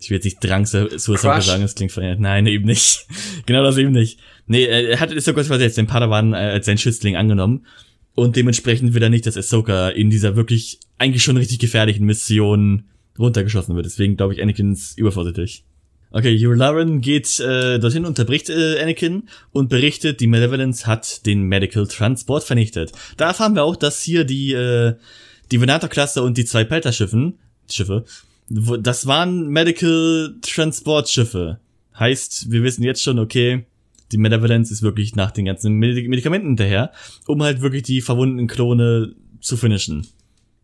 ich will jetzt nicht Drang Crush? sagen, das klingt verehrt. Nein, eben nicht. genau das eben nicht. Nee, äh, er hat Ahsoka quasi jetzt den Padawan äh, als sein Schützling angenommen. Und dementsprechend will er nicht, dass Ahsoka in dieser wirklich eigentlich schon richtig gefährlichen Mission runtergeschossen wird. Deswegen glaube ich, Anakin ist übervorsichtig. Okay, Yularen geht äh, dorthin, unterbricht äh, Anakin und berichtet, die Malevolence hat den Medical Transport vernichtet. Da erfahren wir auch, dass hier die äh, die Venator-Klasse und die zwei Pelter-Schiffen, Schiffe, das waren Medical Transport-Schiffe. Heißt, wir wissen jetzt schon, okay, die Malevolence ist wirklich nach den ganzen Medi- Medikamenten hinterher, um halt wirklich die verwundeten Klone zu finishen.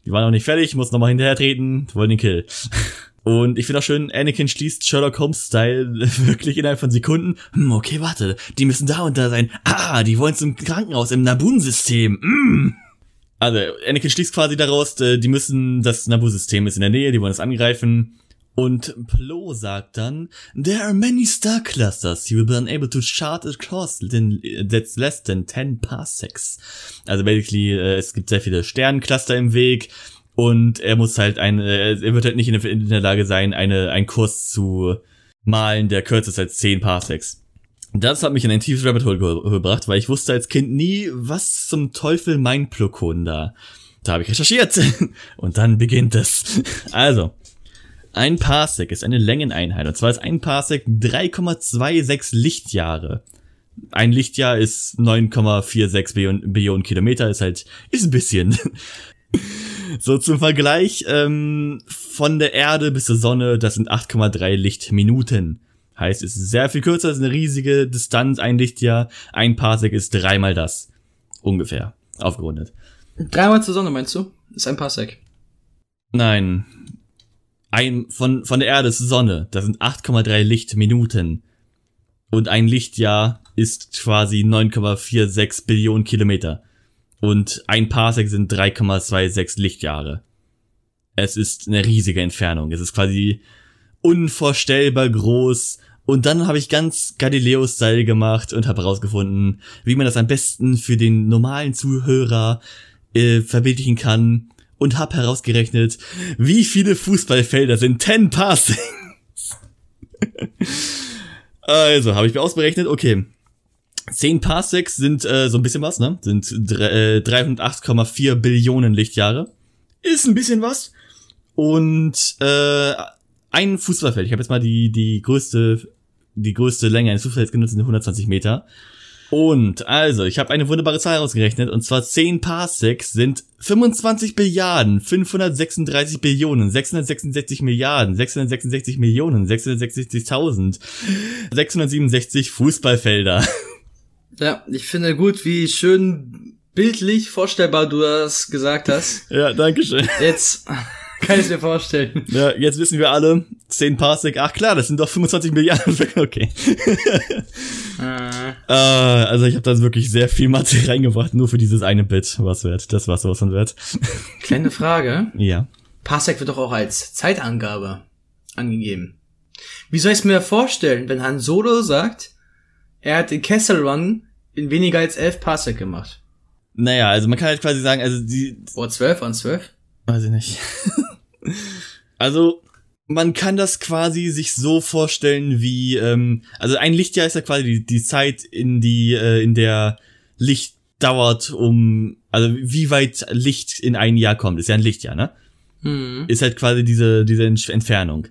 Die waren noch nicht fertig, muss nochmal hinterher treten, wollen den Kill. Und ich finde auch schön, Anakin schließt Sherlock Holmes-Style wirklich innerhalb von Sekunden. Hm, okay, warte, die müssen da und da sein. Ah, die wollen zum Krankenhaus im Nabun-System. Mm. Also, Anakin schließt quasi daraus, äh, die müssen, das Nabu-System ist in der Nähe, die wollen es angreifen. Und Plo sagt dann, There are many star clusters. You will be unable to chart across than, that's less than 10 parsecs. Also basically, äh, es gibt sehr viele Sternencluster im Weg und er muss halt ein, er wird halt nicht in der, in der Lage sein, eine, einen Kurs zu malen, der kürzer ist als 10 Parsecs. Das hat mich in ein tiefes Rabbit Hole ge gebracht, weil ich wusste als Kind nie, was zum Teufel mein Plokon da. Da habe ich recherchiert. Und dann beginnt es. Also, Ein Parsec ist eine Längeneinheit. Und zwar ist ein Parsec 3,26 Lichtjahre. Ein Lichtjahr ist 9,46 Billionen, Billionen Kilometer, ist halt, ist ein bisschen. so zum Vergleich, ähm, von der Erde bis zur Sonne, das sind 8,3 Lichtminuten. Heißt, es ist sehr viel kürzer, es ist eine riesige Distanz, ein Lichtjahr. Ein Parsec ist dreimal das. Ungefähr. Aufgerundet. Dreimal zur Sonne, meinst du? Ist ein Parsec. Nein. Ein, von, von der Erde zur Sonne, das sind 8,3 Lichtminuten. Und ein Lichtjahr ist quasi 9,46 Billionen Kilometer. Und ein Parsec sind 3,26 Lichtjahre. Es ist eine riesige Entfernung. Es ist quasi unvorstellbar groß. Und dann habe ich ganz Galileo-Style gemacht und habe herausgefunden, wie man das am besten für den normalen Zuhörer äh, verbildlichen kann. Und habe herausgerechnet, wie viele Fußballfelder sind 10 Parsings. also, habe ich mir ausberechnet, okay. 10 Parsecs sind äh, so ein bisschen was, ne? Sind äh, 308,4 Billionen Lichtjahre. Ist ein bisschen was. Und äh, ein Fußballfeld. Ich habe jetzt mal die die größte die größte Länge eines Fußballfelds genutzt, sind 120 Meter. Und also, ich habe eine wunderbare Zahl ausgerechnet, und zwar 10 Parsecs sind 25 Billiarden, 536 Billionen, 666 Milliarden, 666 Millionen, 666.000, 667 Fußballfelder. Ja, ich finde gut, wie schön bildlich vorstellbar du das gesagt hast. Ja, danke schön. Jetzt kann ich mir vorstellen. Ja, jetzt wissen wir alle, 10 Parsec, ach klar, das sind doch 25 Milliarden. Okay. Äh, äh, also ich habe da wirklich sehr viel Mathe reingebracht, nur für dieses eine Bit, was wird. Das war sowas von wert. kleine Frage. Ja. Parsec wird doch auch als Zeitangabe angegeben. Wie soll ich es mir vorstellen, wenn Han Solo sagt, er hat den Kessel Run in weniger als 11 Parsec gemacht? Naja, also man kann halt quasi sagen, also die, Oder 12 an 12? Weiß ich nicht. also, man kann das quasi sich so vorstellen wie, ähm, also ein Lichtjahr ist ja quasi die, die Zeit, in die, äh, in der Licht dauert, um, also wie weit Licht in ein Jahr kommt, ist ja ein Lichtjahr, ne? Hm. Ist halt quasi diese, diese Entf- Entfernung.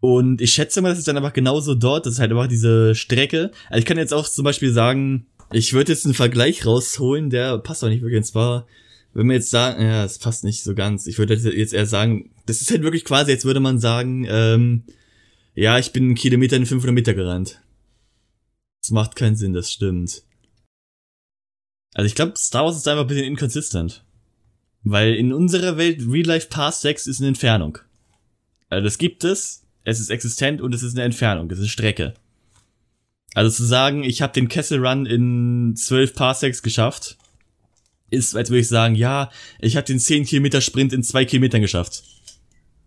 Und ich schätze mal, das ist dann einfach genauso dort, das ist halt einfach diese Strecke. Also ich kann jetzt auch zum Beispiel sagen, ich würde jetzt einen Vergleich rausholen, der passt auch nicht wirklich, und zwar, wenn wir jetzt sagen, ja, es passt nicht so ganz. Ich würde jetzt eher sagen, das ist halt wirklich quasi, jetzt würde man sagen, ähm, ja, ich bin einen Kilometer in 500 Meter gerannt. Das macht keinen Sinn, das stimmt. Also ich glaube, Star Wars ist einfach ein bisschen inconsistent. Weil in unserer Welt Real Life Pass 6 ist eine Entfernung. Also das gibt es, es ist existent und es ist eine Entfernung, es ist Strecke. Also zu sagen, ich habe den Kessel Run in 12 Parsecs geschafft, ist, als würde ich sagen, ja, ich habe den 10 Kilometer Sprint in 2 Kilometern geschafft.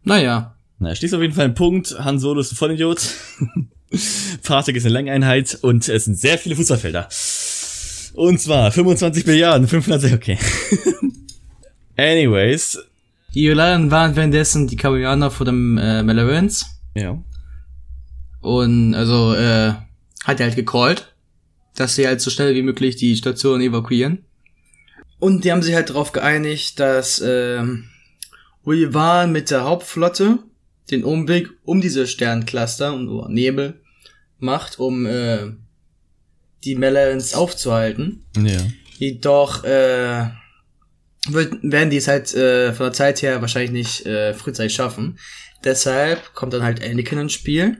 Naja. Na, stehst auf jeden Fall ein Punkt. Han Solo ist ein Vollidiot. Parsec ist eine Längeneinheit und es sind sehr viele Fußballfelder. Und zwar 25 Milliarden, 500, okay. Anyways. Die Jolaren waren währenddessen die Kavianer vor dem äh, Melorans. Ja. Und also, äh, hat er halt gecallt, dass sie halt so schnell wie möglich die Station evakuieren. Und die haben sich halt darauf geeinigt, dass ähm, Obi-Wan mit der Hauptflotte den Umweg um diese Sterncluster und oder Nebel macht, um äh, die Melons aufzuhalten. Ja. Jedoch äh, wird, werden die es halt äh, von der Zeit her wahrscheinlich nicht äh, frühzeitig schaffen. Deshalb kommt dann halt Anakin ins Spiel,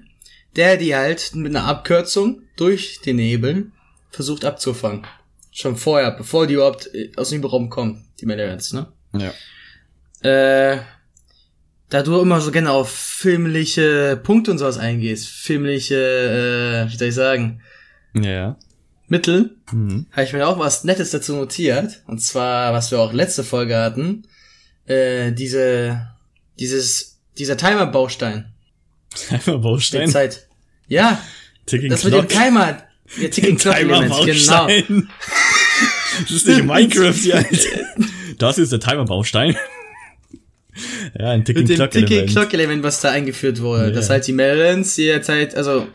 der die halt mit einer Abkürzung durch den Nebel versucht abzufangen. Schon vorher, bevor die überhaupt äh, aus dem Überraum kommen, die Melons, ne? Ja. Äh, da du immer so gerne auf filmliche Punkte und sowas eingehst, filmliche, äh, wie soll ich sagen, Ja. Mittel, Mhm. habe ich mir auch was Nettes dazu notiert. Und zwar, was wir auch letzte Folge hatten, äh, diese, dieses, dieser Timer-Baustein. Einmal Der Baustein. Zeit. Ja, Ticking das mit dem Clock. Timer. Der Ticking Clock Element, genau. Timer-Baustein. Das ist nicht Minecraft Alter. Das ist der Timer-Baustein. Ja, ein Ticking Mit dem Clock Ticking Element. Clock Element, was da eingeführt wurde. Ja. Dass halt die Melons jederzeit, also,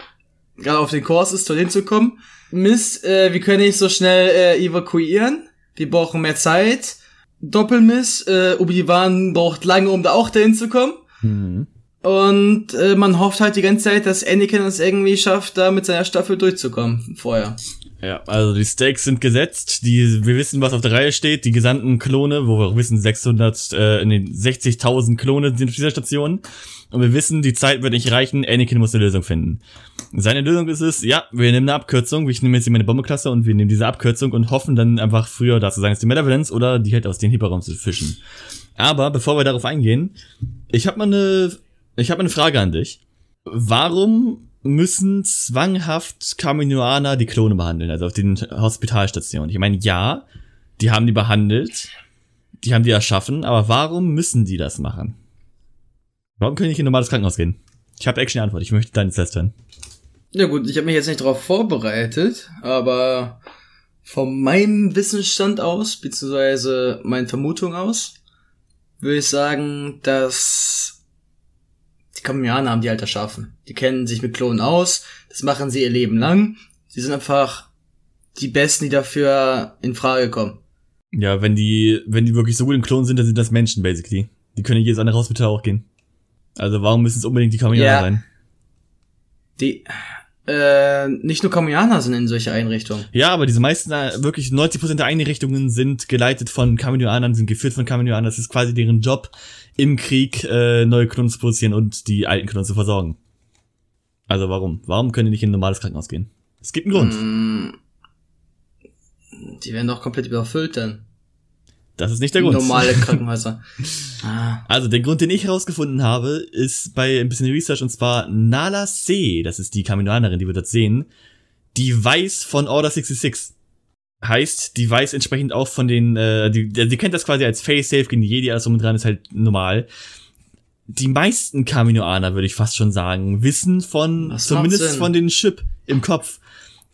gerade auf den Kurs ist, dorthin zu kommen. Mist, äh, wir können nicht so schnell äh, evakuieren. Wir brauchen mehr Zeit. Doppelmiss, äh, Obi-Wan braucht lange, um da auch dahin zu kommen. Mhm. Und äh, man hofft halt die ganze Zeit, dass Anakin es irgendwie schafft, da mit seiner Staffel durchzukommen vorher. Ja, also die Stakes sind gesetzt, die, wir wissen, was auf der Reihe steht, die gesandten Klone, wo wir auch wissen, 600, äh, nee, 60.000 Klone sind auf dieser Station. Und wir wissen, die Zeit wird nicht reichen, Anakin muss eine Lösung finden. Seine Lösung ist es, ja, wir nehmen eine Abkürzung, ich nehme jetzt hier meine Bombeklasse und wir nehmen diese Abkürzung und hoffen dann einfach früher da zu sein, als die Malevolence oder die halt aus den Hyperraum zu fischen. Aber bevor wir darauf eingehen, ich habe mal eine, ich habe eine Frage an dich. Warum müssen zwanghaft Kaminoaner die Klone behandeln, also auf den Hospitalstationen? Ich meine, ja, die haben die behandelt, die haben die erschaffen, aber warum müssen die das machen? Warum können die nicht in ein normales Krankenhaus gehen? Ich habe Action Antwort, ich möchte deine Test hören. Ja gut, ich habe mich jetzt nicht darauf vorbereitet, aber von meinem Wissensstand aus, beziehungsweise meinen Vermutungen aus, würde ich sagen, dass die Kamioner haben die halt erschaffen. Die kennen sich mit Klonen aus, das machen sie ihr Leben lang. Sie sind einfach die Besten, die dafür in Frage kommen. Ja, wenn die, wenn die wirklich so gut im Klon sind, dann sind das Menschen, basically. Die können jedes andere Hospital auch gehen. Also warum müssen es unbedingt die Kamioner Ja. sein? Die, äh, nicht nur Kamioner sind in solche Einrichtungen. Ja, aber diese meisten, äh, wirklich 90% der Einrichtungen sind geleitet von Kaminoanern, sind geführt von Kaminoanern. Das ist quasi deren Job, im Krieg äh, neue Klonen zu produzieren und die alten Klonen zu versorgen. Also warum? Warum können die nicht in ein normales Krankenhaus gehen? Es gibt einen Grund. Mm, Die werden doch komplett überfüllt dann. Das ist nicht der Grund. Normale Krankenhäuser. ah. Also der Grund, den ich herausgefunden habe, ist bei ein bisschen Research und zwar Nala C, das ist die Kaminoanerin, die wir dort sehen, die weiß von Order 66. Heißt, die weiß entsprechend auch von den, äh, die, die, die kennt das quasi als Face-Safe gegen die Jedi, alles drum und dran ist halt normal. Die meisten Kaminoaner, würde ich fast schon sagen, wissen von, Das zumindest von den Chip im Kopf.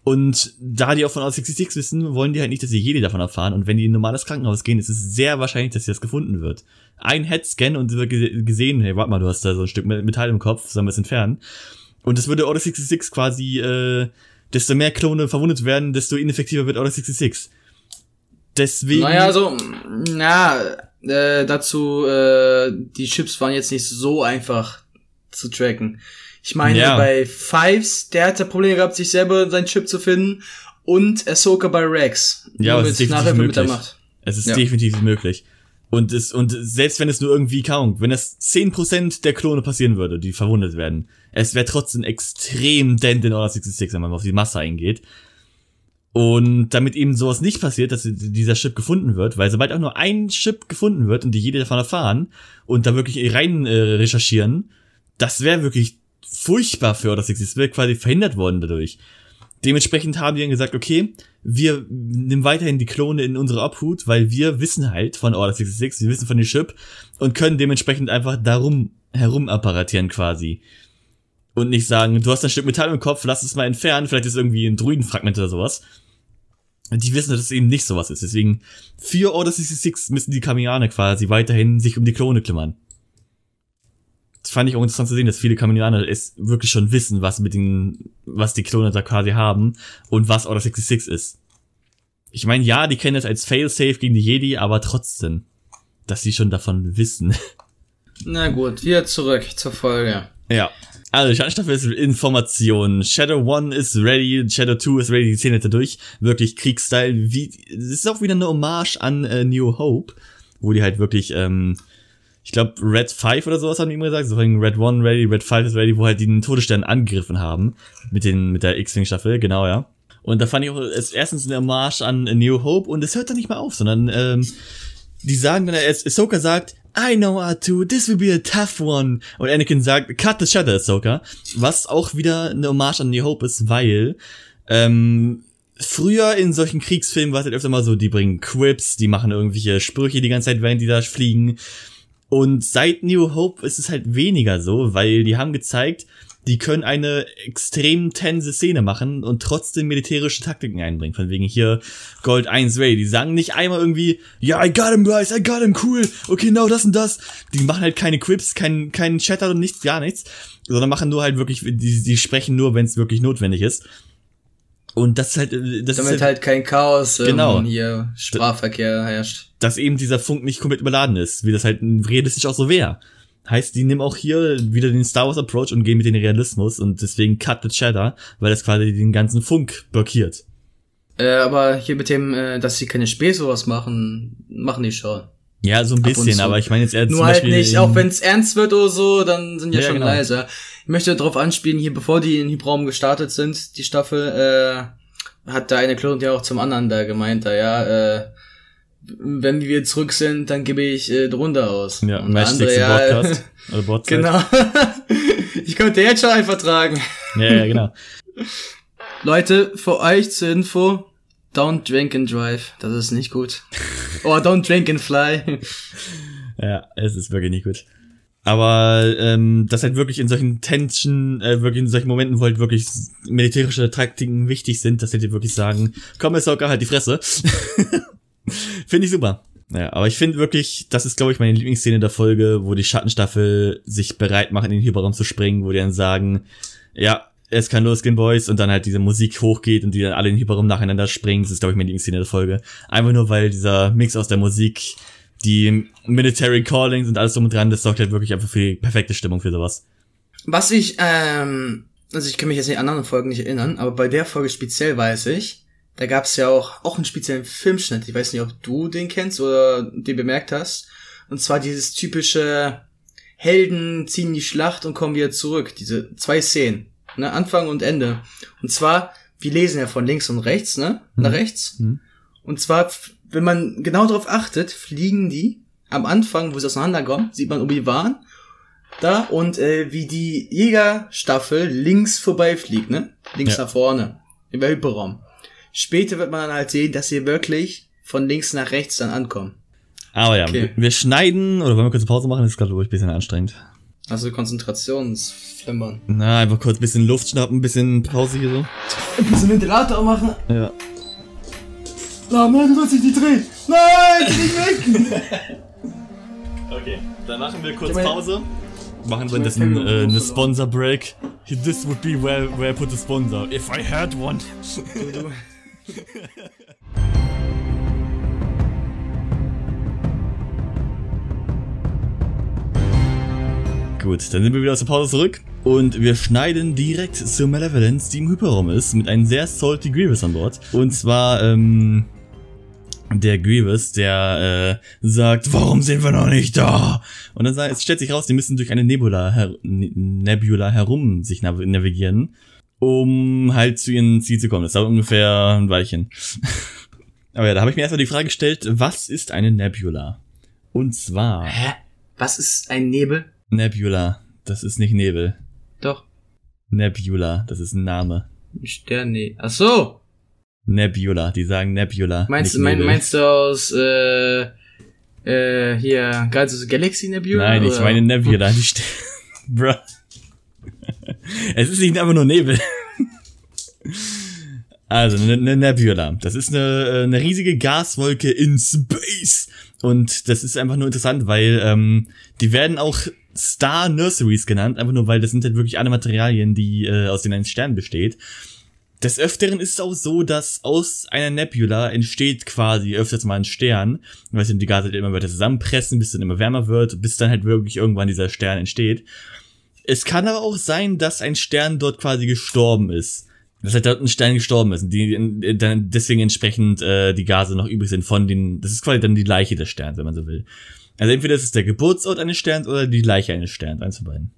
Und da die auch von Order 66 wissen, wollen die halt nicht, dass die Jedi davon erfahren. Und wenn die in ein normales Krankenhaus gehen, ist es sehr wahrscheinlich, dass das gefunden wird. Ein Headscan und es wird ge- gesehen, hey, warte mal, du hast da so ein Stück Metall im Kopf, sollen wir es entfernen? Und es würde Order 66 quasi, äh, desto mehr Klone verwundet werden, desto ineffektiver wird Order 66. Deswegen. Naja, so, na, äh, dazu, äh, die Chips waren jetzt nicht so einfach zu tracken. Ich meine, Ja. bei Fives, der hatte Probleme gehabt, sich selber seinen Chip zu finden und Ahsoka bei Rex. Ja, es ist definitiv möglich. Macht. Es ist Ja. definitiv möglich. Und es, und selbst wenn es nur irgendwie kaum, wenn es 10% der Klone passieren würde, die verwundet werden, es wäre trotzdem extrem dent in Order 66, wenn man auf die Masse eingeht. Und damit eben sowas nicht passiert, dass dieser Chip gefunden wird, weil sobald auch nur ein Chip gefunden wird und die jede davon erfahren und da wirklich rein äh, recherchieren, das wäre wirklich furchtbar für Order 66. Es wäre quasi verhindert worden dadurch. Dementsprechend haben die dann gesagt, okay, wir nehmen weiterhin die Klone in unsere Obhut, weil wir wissen halt von Order 66, wir wissen von dem Chip und können dementsprechend einfach darum herum apparatieren quasi. Und nicht sagen, du hast ein Stück Metall im Kopf, lass es mal entfernen, vielleicht ist irgendwie ein Druidenfragment oder sowas. Die wissen, dass es eben nicht sowas ist. Deswegen, für Order 66 müssen die Kamianer quasi weiterhin sich um die Klone kümmern. Fand ich auch interessant zu sehen, dass viele Kaminoaner es wirklich schon wissen, was mit den, was die Klone da quasi haben und was Order 66 ist. Ich meine, ja, die kennen es als Failsafe gegen die Jedi, aber trotzdem, dass sie schon davon wissen. Na gut, wieder zurück zur Folge. ja. Also, die Sternstaffel ist Information. Shadow One ist ready, Shadow 2 ist ready, die Szene da durch. Wirklich Kriegsstyle. Wie, es ist auch wieder eine Hommage an äh, New Hope, wo die halt wirklich, ähm, ich glaube, Red 5 oder sowas haben die immer gesagt. So von Red 1 ready, Red 5 ist ready, wo halt die den Todesstern angegriffen haben. Mit den, mit der X-Wing-Staffel, genau, ja. Und da fand ich auch, es erstens eine Hommage an New Hope und es hört dann nicht mal auf, sondern, ähm, die sagen dann, Ahsoka sagt, I know R2, this will be a tough one. Und Anakin sagt, cut the shadow, Ahsoka. Was auch wieder eine Hommage an New Hope ist, weil, ähm, früher in solchen Kriegsfilmen war es halt öfter mal so, die bringen Quips, die machen irgendwelche Sprüche die ganze Zeit, während die da fliegen. Und seit New Hope ist es halt weniger so, weil die haben gezeigt, die können eine extrem tense Szene machen und trotzdem militärische Taktiken einbringen. Von wegen hier Gold 1 Ray. Die sagen nicht einmal irgendwie, ja, I got him, guys, I got him, cool, okay, now das und das. Die machen halt keine Quips, keinen keinen Chatter und nichts, gar nichts. Sondern machen nur halt wirklich, die, die sprechen nur, wenn es wirklich notwendig ist. Und das ist halt, äh, das Damit ist halt, halt kein Chaos ähm, Genau. hier Sprachverkehr herrscht. dass eben dieser Funk nicht komplett überladen ist, wie das halt realistisch auch so wäre. Heißt, die nehmen auch hier wieder den Star Wars Approach und gehen mit den Realismus und deswegen Cut the Cheddar, weil das quasi den ganzen Funk blockiert. Äh, aber hier mit dem, äh, dass sie keine Späße was machen, machen die schon. Ja, so ein bisschen, aber ich meine jetzt eher Nur zum halt Beispiel nicht, auch wenn es ernst wird oder so, dann sind die Ja, schon genau. leiser. Ich möchte darauf anspielen, hier bevor die in den Hyperraum gestartet sind, die Staffel, äh, hat der eine Klon ja auch zum anderen da gemeint, da ja, äh, wenn wir zurück sind, dann gebe ich äh, drunter aus. Ja, Und der Matchsticks im Podcast. Oder Botzeit. Genau. ich könnte jetzt schon einfach tragen. Ja, ja, genau. Leute, für euch zur Info, don't drink and drive. Das ist nicht gut. Or don't drink and fly. Ja, es ist wirklich nicht gut. Aber ähm, das halt wirklich in solchen Tension, äh, wirklich in solchen Momenten, wo halt wirklich militärische Taktiken wichtig sind, dass sie dir wirklich sagen, komm, Ahsoka, halt die Fresse. finde ich super. Ja, aber ich finde wirklich, das ist, glaube ich, meine Lieblingsszene der Folge, wo die Schattenstaffel sich bereit machen, in den Hyperraum zu springen, wo die dann sagen, ja, es kann losgehen, Boys, und dann halt diese Musik hochgeht und die dann alle in den Hyperraum nacheinander springen. Das ist, glaube ich, meine Lieblingsszene der Folge. Einfach nur, weil dieser Mix aus der Musik, die Military Callings und alles drum und dran, das sorgt halt wirklich einfach für die perfekte Stimmung für sowas. Was ich, ähm, also ich kann mich jetzt an die anderen Folgen nicht erinnern, aber bei der Folge speziell weiß ich, da gab es ja auch, auch einen speziellen Filmschnitt. Ich weiß nicht, ob du den kennst oder den bemerkt hast. Und zwar dieses typische Helden ziehen die Schlacht und kommen wieder zurück. Diese zwei Szenen. Ne, Anfang und Ende. Und zwar, wir lesen ja von links und rechts, ne? Nach rechts. Mhm. Und zwar, wenn man genau darauf achtet, fliegen die am Anfang, wo sie auseinanderkommen, sieht man Obi-Wan da und äh, wie die Jägerstaffel links vorbeifliegt, ne? Links Ja. nach vorne, im Hyperraum. Später wird man dann halt sehen, dass sie wirklich von links nach rechts dann ankommen. Aber ja, Okay. wir schneiden, oder wollen wir kurz eine Pause machen? Das ist gerade, glaube ich, ein bisschen anstrengend. Also Konzentrationsflimmern. Na, einfach kurz ein bisschen Luft schnappen, ein bisschen Pause hier so. Ein bisschen Ventilator machen. Ja. Oh nein, du sollst dich nicht drehen. Nein, geh nicht weg. Okay, dann machen wir kurz Pause. Machen wir das äh, eine Sponsor Break. This would be where, where I put the sponsor. If I had one. Gut, dann sind wir wieder aus der Pause zurück und wir schneiden direkt zur Malevolence, die im Hyperraum ist, mit einem sehr salty Grievous an Bord. Und zwar, ähm, der Grievous, der äh, sagt, warum sind wir noch nicht da? Und dann sagt, es stellt sich raus, die müssen durch eine Nebula, her Ne- Nebula herum sich nav navigieren, um halt zu ihrem Ziel zu kommen. Das dauert ungefähr ein Weilchen. Aber ja, da habe ich mir erstmal die Frage gestellt, was ist eine Nebula? Und zwar, Hä? Was ist ein Nebel? Nebula, das ist nicht Nebel. Doch. Nebula, das ist ein Name. Stern, nee. Ach so. Nebula, die sagen Nebula. Meinst, mein, meinst du aus, äh, äh, hier, Galaxy Nebula? Nein, ich oder? meine Nebula, die St Bruh. Es ist nicht einfach nur Nebel. Also, eine ne Nebula. Das ist eine, eine riesige Gaswolke in Space. Und das ist einfach nur interessant, weil ähm, die werden auch Star Nurseries genannt, einfach nur weil das sind halt wirklich alle Materialien, die äh, aus denen ein Stern besteht. Des Öfteren ist es auch so, dass aus einer Nebula entsteht quasi öfters mal ein Stern, weil sich die Gase halt immer weiter zusammenpressen, bis dann immer wärmer wird, bis dann halt wirklich irgendwann dieser Stern entsteht. Es kann aber auch sein, dass ein Stern dort quasi gestorben ist. Dass halt dort ein Stern gestorben ist und die dann deswegen entsprechend äh, die Gase noch übrig sind von den. Das ist quasi dann die Leiche des Sterns, wenn man so will. Also entweder ist es der Geburtsort eines Sterns oder die Leiche eines Sterns, eins von beiden.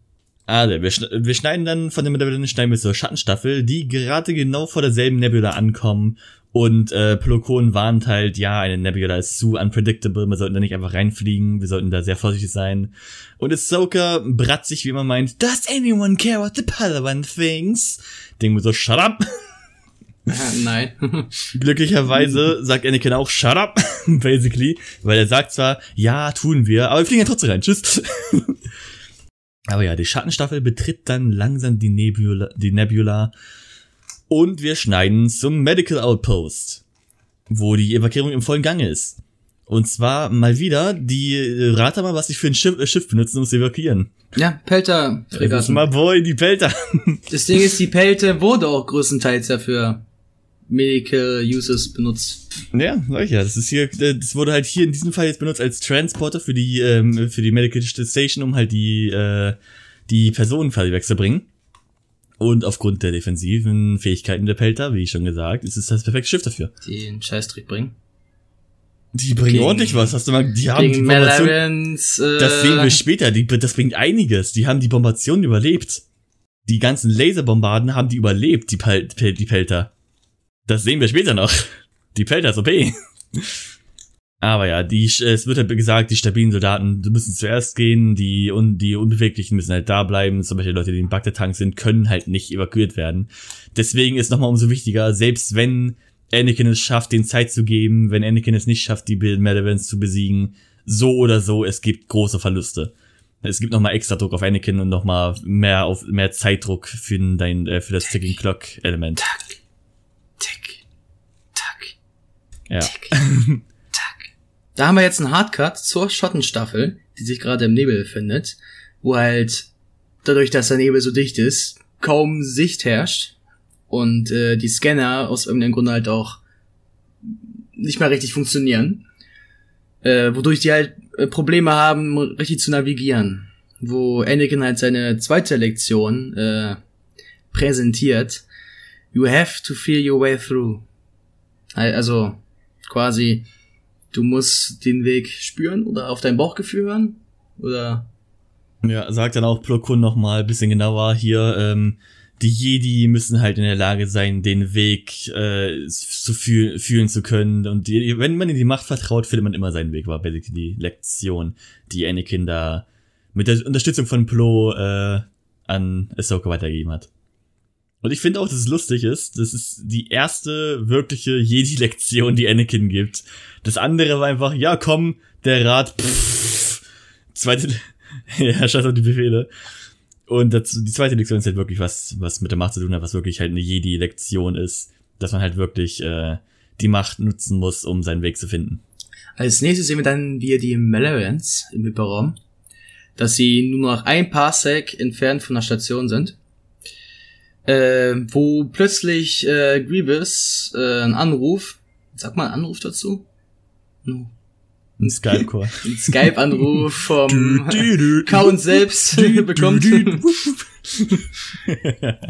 Also, wir, schn wir schneiden dann von der Nebula schneiden wir zur Schattenstaffel, die gerade genau vor derselben Nebula ankommen und äh, Pelokon warnt halt, ja, eine Nebula ist zu unpredictable, wir sollten da nicht einfach reinfliegen, wir sollten da sehr vorsichtig sein. Und Ahsoka bratzig, wie immer meint, Does anyone care what the Padawan thinks? Denken wir so, shut up! Ah, nein. Glücklicherweise sagt Anakin auch, shut up, basically, weil er sagt zwar, ja, tun wir, aber wir fliegen ja trotzdem rein, tschüss. Aber ja, die Schattenstaffel betritt dann langsam die Nebula, die Nebula und wir schneiden zum Medical Outpost, wo die Evakuierung im vollen Gange ist. Und zwar mal wieder, die, rate mal, was sie für ein Schiff, äh, Schiff benutzen, um zu evakuieren. ja, Pelter. Das ist mal boy, die Pelter. Das Ding ist, die Pelte wurde auch größtenteils dafür Medical Uses benutzt. Ja, sag ich ja. Das ist hier, das wurde halt hier in diesem Fall jetzt benutzt als Transporter für die, ähm, für die Medical Station, um halt die, äh, die Personen quasi wegzubringen. Und aufgrund der defensiven Fähigkeiten der Pelter, wie ich schon gesagt, ist es das perfekte Schiff dafür. Die einen Scheißtrick bringen. Die bringen Gegen- ordentlich was, hast du mal, die haben die Bombation, äh, das sehen wir später, die, das bringt einiges, die haben die Bombation überlebt. Die ganzen Laserbombarden haben die überlebt, die, Pel die Pelter. Das sehen wir später noch. Die Pelter ist OP. Aber ja, die, es wird halt gesagt, die stabilen Soldaten müssen zuerst gehen, die, und die Unbeweglichen müssen halt da bleiben. Zum Beispiel Leute, die im Bagdad-Tank sind, können halt nicht evakuiert werden. Deswegen ist nochmal umso wichtiger, selbst wenn Anakin es schafft, den Zeit zu geben, wenn Anakin es nicht schafft, die Malavans zu besiegen, so oder so, es gibt große Verluste. Es gibt nochmal extra Druck auf Anakin und nochmal mehr auf mehr Zeitdruck für dein äh, für das Ticking Clock Element tack, Ja. tick, tack. Da haben wir jetzt einen Hardcut zur Schottenstaffel, die sich gerade im Nebel befindet, wo halt dadurch, dass der Nebel so dicht ist, kaum Sicht herrscht und äh, die Scanner aus irgendeinem Grunde halt auch nicht mehr richtig funktionieren, äh, wodurch die halt äh, Probleme haben, richtig zu navigieren. Wo Anakin halt seine zweite Lektion äh, präsentiert. You have to feel your way through. Al- Also quasi, du musst den Weg spüren oder auf dein Bauchgefühl hören oder Ja, sagt dann auch Plo Koon noch mal ein bisschen genauer hier, ähm, die Jedi müssen halt in der Lage sein, den Weg äh, zu fühl fühlen zu können. Und die, wenn man in die Macht vertraut, findet man immer seinen Weg, war basically die Lektion, die Anakin da mit der Unterstützung von Plo äh, an Ahsoka weitergegeben hat. Und ich finde auch, dass es lustig ist. Das ist die erste wirkliche Jedi-Lektion, die Anakin gibt. Das andere war einfach, ja komm, der Rat, pff, zweite, ja, scheiß auf die Befehle. Und das, die zweite Lektion ist halt wirklich was, was mit der Macht zu tun hat, was wirklich halt eine Jedi-Lektion ist, dass man halt wirklich äh, die Macht nutzen muss, um seinen Weg zu finden. Als nächstes sehen wir dann wieder die Malarians im Hyperraum, dass sie nur noch ein Parsec entfernt von der Station sind, äh, wo plötzlich äh, Grievous äh, einen Anruf, sag mal einen Anruf dazu, No. Ein Skype-Core. einen Skype-Anruf vom Count selbst bekommt.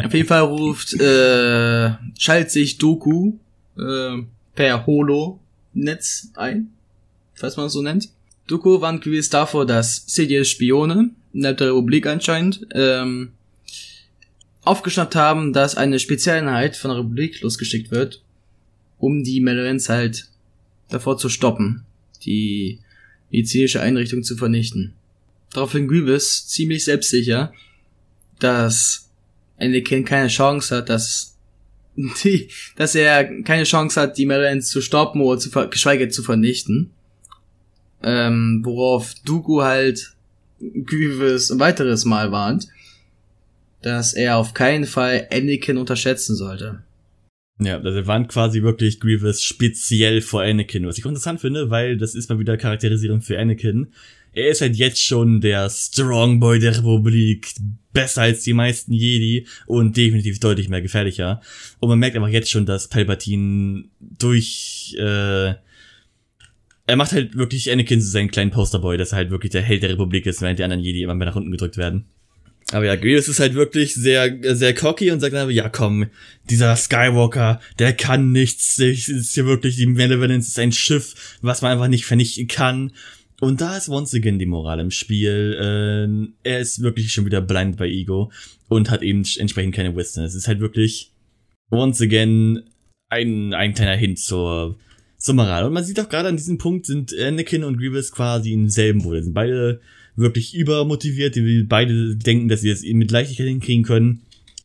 Auf jeden Fall ruft, äh, schaltet sich Doku äh, per Holo-Netz ein, falls man es so nennt. Doku warnt gewiss davor, dass Sidious Spione, innerhalb der Republik anscheinend, ähm, aufgeschnappt haben, dass eine Spezialeinheit von der Republik losgeschickt wird, um die Malarians halt davor zu stoppen, die medizinische Einrichtung zu vernichten. Daraufhin Grievous ziemlich selbstsicher, dass Anakin keine Chance hat, dass die, dass er keine Chance hat, die Malarians zu stoppen oder zu ver geschweige zu vernichten. Ähm, worauf Dooku halt Grievous ein weiteres Mal warnt, dass er auf keinen Fall Anakin unterschätzen sollte. Ja, also warnt quasi wirklich Grievous speziell vor Anakin, was ich interessant finde, weil das ist mal wieder Charakterisierung für Anakin. Er ist halt jetzt schon der Strongboy der Republik, besser als die meisten Jedi und definitiv deutlich mehr gefährlicher. Und man merkt einfach jetzt schon, dass Palpatine durch, äh, er macht halt wirklich Anakin zu seinen kleinen Posterboy, dass er halt wirklich der Held der Republik ist, während die anderen Jedi immer mehr nach unten gedrückt werden. Aber ja, Grievous ist halt wirklich sehr, sehr cocky und sagt einfach, ja komm, dieser Skywalker, der kann nichts, das ist hier wirklich, die Malevolence ist ein Schiff, was man einfach nicht vernichten kann. Und da ist once again die Moral im Spiel. Äh, er ist wirklich schon wieder blind bei Ego und hat eben entsprechend keine Wisdom. Es ist halt wirklich once again ein, ein kleiner Hint zur, zur Moral. Und man sieht auch gerade an diesem Punkt sind Anakin und Grievous quasi im selben Boot. Sind beide wirklich übermotiviert, die beide denken, dass sie das mit Leichtigkeit hinkriegen können.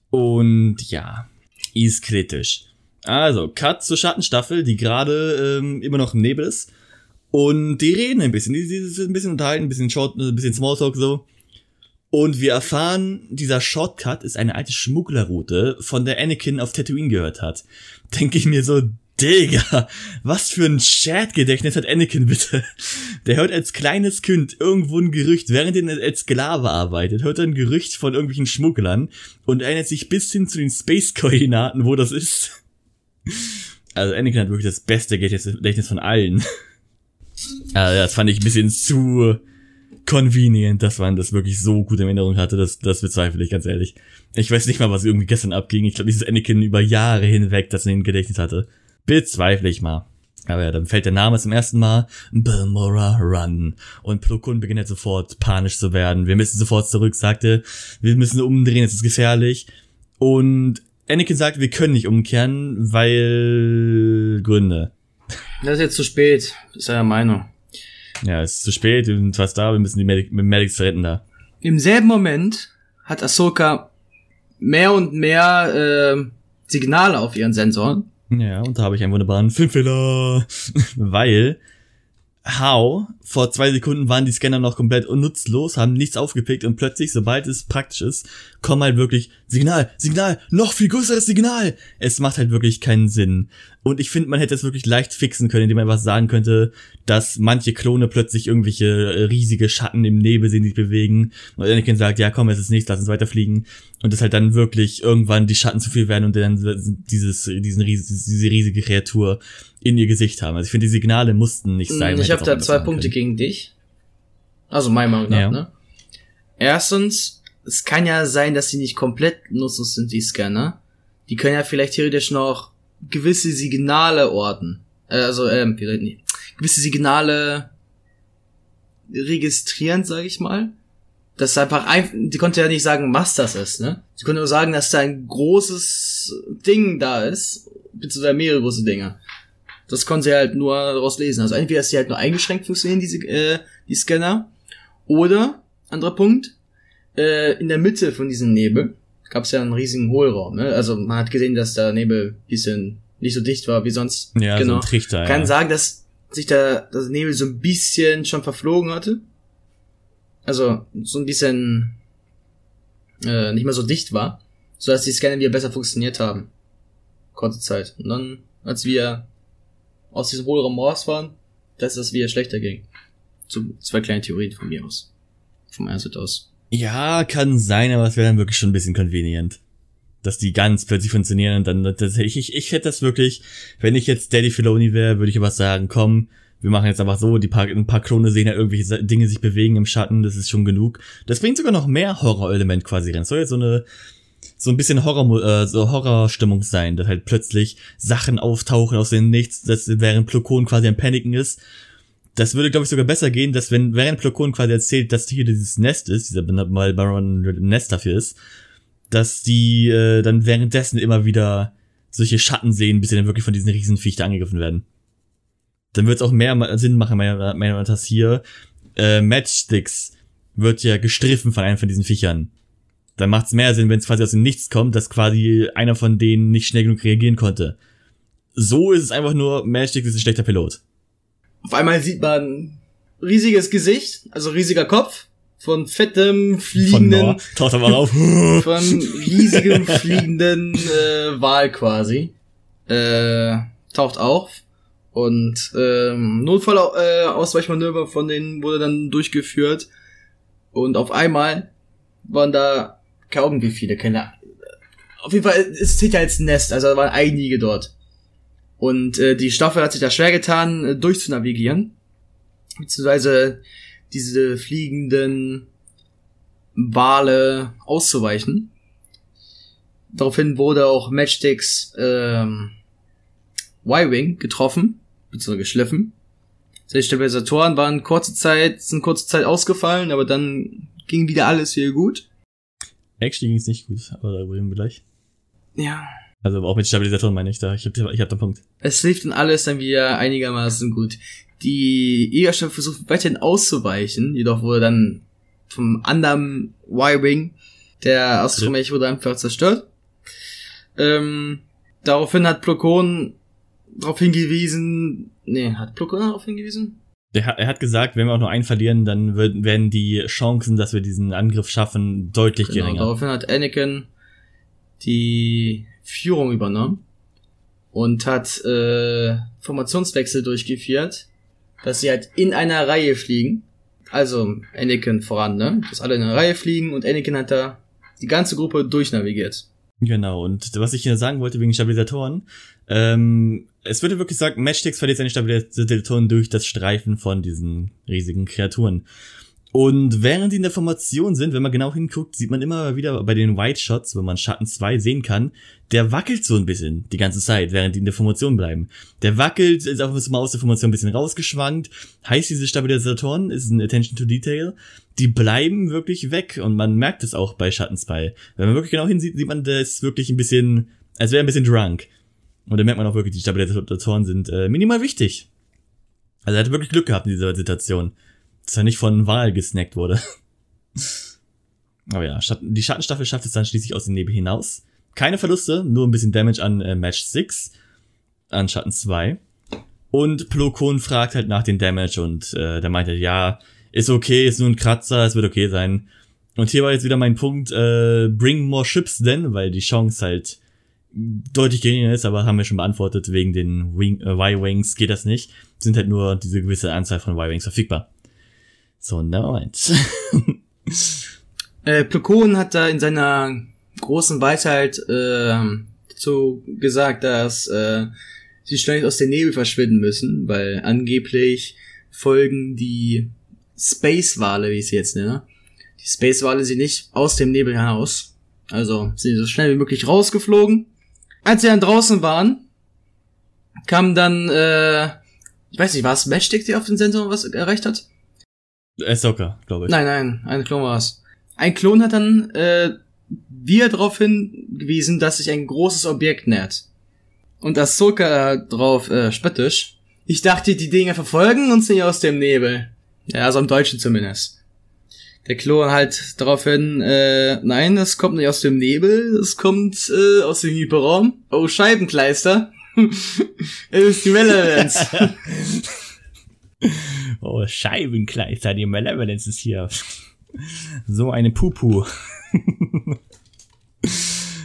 Und ja, ist kritisch. Also, Cut zur Schattenstaffel, die gerade ähm, immer noch im Nebel ist. Und die reden ein bisschen, die, die sind ein bisschen unterhalten, ein bisschen Short, ein bisschen Smalltalk so. Und wir erfahren, dieser Shortcut ist eine alte Schmugglerroute, von der Anakin auf Tatooine gehört hat. Denke ich mir so, Digga, was für ein Chat-Gedächtnis hat Anakin bitte? Der hört als kleines Kind irgendwo ein Gerücht, während er als Sklave arbeitet, hört er ein Gerücht von irgendwelchen Schmugglern und erinnert sich bis hin zu den Space-Koordinaten, wo das ist. Also Anakin hat wirklich das beste Gedächtnis von allen. Also das fand ich ein bisschen zu convenient, dass man das wirklich so gut in Erinnerung hatte. Das, das bezweifle ich ganz ehrlich. Ich weiß nicht mal, was irgendwie gestern abging. Ich glaube, dieses Anakin über Jahre hinweg, das in den Gedächtnis hatte. Bezweifle ich mal. Aber ja, dann fällt der Name zum ersten Mal Balmora Run. Und Plo Koon beginnt jetzt sofort panisch zu werden. Wir müssen sofort zurück, sagte. Wir müssen umdrehen, es ist gefährlich. Und Anakin sagt, wir können nicht umkehren, weil Gründe. Das ist jetzt zu spät, ist seiner Meinung. Ja, es ist zu spät, wir sind fast da, wir müssen die Medic Medics retten da. Im selben Moment hat Ahsoka mehr und mehr äh, Signale auf ihren Sensoren. Ja, und da habe ich einen wunderbaren Filmfehler, weil How, vor zwei Sekunden waren die Scanner noch komplett unnutzlos, haben nichts aufgepickt und plötzlich, sobald es praktisch ist, kommen halt wirklich Signal, Signal, noch viel größeres Signal. Es macht halt wirklich keinen Sinn. Und ich finde, man hätte es wirklich leicht fixen können, indem man was sagen könnte, dass manche Klone plötzlich irgendwelche äh, riesige Schatten im Nebel sehen, die sich bewegen. Und Anakin sagt, ja komm, es ist nichts, lass uns weiterfliegen. Und dass halt dann wirklich irgendwann die Schatten zu viel werden und dann dieses, diesen, diese riesige Kreatur in ihr Gesicht haben. Also ich finde, die Signale mussten nicht sein. Ich habe da zwei Punkte können. gegen dich. Also meiner Meinung nach, ja. ne? Erstens, es kann ja sein, dass sie nicht komplett nutzlos sind, die Scanner. Die können ja vielleicht theoretisch noch gewisse Signale orten. Äh, also, ähm, nee, gewisse Signale registrieren, sage ich mal. Das ist einfach einfach, die konnte ja nicht sagen, was das ist, ne? Sie konnte nur sagen, dass da ein großes Ding da ist, beziehungsweise mehrere große Dinge. Das konnte sie halt nur daraus lesen. Also entweder ist sie halt nur eingeschränkt funktionieren, diese, äh, die Scanner, oder, anderer Punkt, äh, in der Mitte von diesem Nebel gab es ja einen riesigen Hohlraum. Ne? Also man hat gesehen, dass der Nebel bisschen nicht so dicht war wie sonst. Ja, genau. so ein Trichter, Kann ja. sagen, dass sich der das Nebel so ein bisschen schon verflogen hatte. Also so ein bisschen äh, nicht mehr so dicht war, so dass die Scanner wieder besser funktioniert haben. Kurze Zeit. Und dann, als wir aus diesem Hohlraum raus waren, dass das wieder schlechter ging. So zwei kleine Theorien von mir aus. Vom Asset aus. Ja, kann sein, aber es wäre dann wirklich schon ein bisschen convenient. Dass die ganz plötzlich funktionieren und dann, das, ich, ich, hätte das wirklich, wenn ich jetzt Daddy Filoni wäre, würde ich aber sagen, komm, wir machen jetzt einfach so, die paar, ein paar Klone sehen ja irgendwelche Dinge sich bewegen im Schatten, das ist schon genug. Das bringt sogar noch mehr Horrorelement quasi rein. Soll jetzt so eine, so ein bisschen Horror, äh, so Horrorstimmung sein, dass halt plötzlich Sachen auftauchen aus dem Nichts, dass während Plokon quasi am Paniken ist das würde, glaube ich, sogar besser gehen, dass wenn, während Plokon quasi erzählt, dass hier dieses Nest ist, dieser mal Baron Nest dafür ist, dass die äh, dann währenddessen immer wieder solche Schatten sehen, bis sie dann wirklich von diesen Riesenviechter angegriffen werden. Dann wird es auch mehr Sinn machen, meiner Meinung nach, dass hier äh, Matchsticks wird ja gestriffen von einem von diesen Viechern. Dann macht es mehr Sinn, wenn es quasi aus dem Nichts kommt, dass quasi einer von denen nicht schnell genug reagieren konnte. So ist es einfach nur, Matchsticks ist ein schlechter Pilot. Auf einmal sieht man riesiges Gesicht, also riesiger Kopf von fettem fliegenden von, taucht aber auf. von riesigem fliegenden äh, Wal quasi äh, taucht auf und ähm, Notfallausweichmanöver äh, von denen wurde dann durchgeführt und auf einmal waren da kaum wie viele keine auf jeden Fall es zählt als Nest also da waren einige dort und äh, die Staffel hat sich da schwer getan, äh, durchzunavigieren. Beziehungsweise diese fliegenden Wale auszuweichen. Daraufhin wurde auch Matchsticks ähm, Y-Wing getroffen, beziehungsweise geschliffen. Seine Stabilisatoren waren kurze Zeit, sind kurze Zeit ausgefallen, aber dann ging wieder alles hier gut. Actually ging es nicht gut, aber da reden wir gleich. Ja, also auch mit Stabilisatoren meine ich da. Ich hab, ich hab den Punkt. Es lief dann alles dann wieder einigermaßen gut. Die Jägerstaffel versucht weiterhin auszuweichen, jedoch wurde dann vom anderen Y-Wing der Astromech wurde einfach zerstört. Ähm, daraufhin hat Plokon darauf hingewiesen, nee, hat Plokon darauf hingewiesen? Der er hat gesagt, wenn wir auch nur einen verlieren, dann wird, werden die Chancen, dass wir diesen Angriff schaffen, deutlich genau, geringer. Daraufhin hat Anakin die Führung übernommen und hat äh, Formationswechsel durchgeführt, dass sie halt in einer Reihe fliegen. Also Anakin voran, ne? Dass alle in einer Reihe fliegen und Anakin hat da die ganze Gruppe durchnavigiert. Genau, und was ich hier sagen wollte wegen Stabilisatoren, ähm, es würde wirklich sagen, Matchsticks verliert seine Stabilisatoren durch das Streifen von diesen riesigen Kreaturen. Und während die in der Formation sind, wenn man genau hinguckt, sieht man immer wieder bei den White Shots, wenn man Schatten 2 sehen kann, der wackelt so ein bisschen die ganze Zeit, während die in der Formation bleiben. Der wackelt, ist auch mal aus der Formation ein bisschen rausgeschwankt. Heißt, diese Stabilisatoren ist ein Attention to Detail. Die bleiben wirklich weg und man merkt es auch bei Schatten 2. Wenn man wirklich genau hinsieht, sieht man, der ist wirklich ein bisschen, als wäre ein bisschen drunk. Und da merkt man auch wirklich, die Stabilisatoren sind äh, minimal wichtig. Also er hat wirklich Glück gehabt in dieser Situation dass er nicht von Wahl gesnackt wurde. Aber ja, die Schattenstaffel schafft es dann schließlich aus dem Nebel hinaus. Keine Verluste, nur ein bisschen Damage an äh, Match 6, an Schatten 2. Und Plokon fragt halt nach den Damage und äh, der meinte, ja, ist okay, ist nur ein Kratzer, es wird okay sein. Und hier war jetzt wieder mein Punkt, äh, bring more ships denn, weil die Chance halt deutlich geringer ist, aber haben wir schon beantwortet, wegen den äh, Y-Wings geht das nicht. Sind halt nur diese gewisse Anzahl von Y-Wings verfügbar. So, never mind. äh, Plukon hat da in seiner großen Weisheit äh, so gesagt, dass äh, sie schnell aus dem Nebel verschwinden müssen, weil angeblich folgen die Space-Wale, wie ich sie jetzt nenne, die Space-Wale sie nicht aus dem Nebel heraus. Also sind sie so schnell wie möglich rausgeflogen. Als sie dann draußen waren, kam dann, äh, ich weiß nicht, war es Matchstick, die auf den Sensor was erreicht hat? Ahsoka, glaube ich. Nein, nein, ein Klon war es. Ein Klon hat dann äh, wieder darauf hingewiesen, dass sich ein großes Objekt nähert. Und Ahsoka drauf äh, spöttisch. Ich dachte, die Dinge verfolgen uns nicht aus dem Nebel. Ja, also im Deutschen zumindest. Der Klon halt daraufhin, äh, nein, das kommt nicht aus dem Nebel, das kommt äh, aus dem Hyperraum. Oh, Scheibenkleister. es ist die Relevance. Oh, Scheibenkleister, die Malevolence ist hier. So eine Pupu.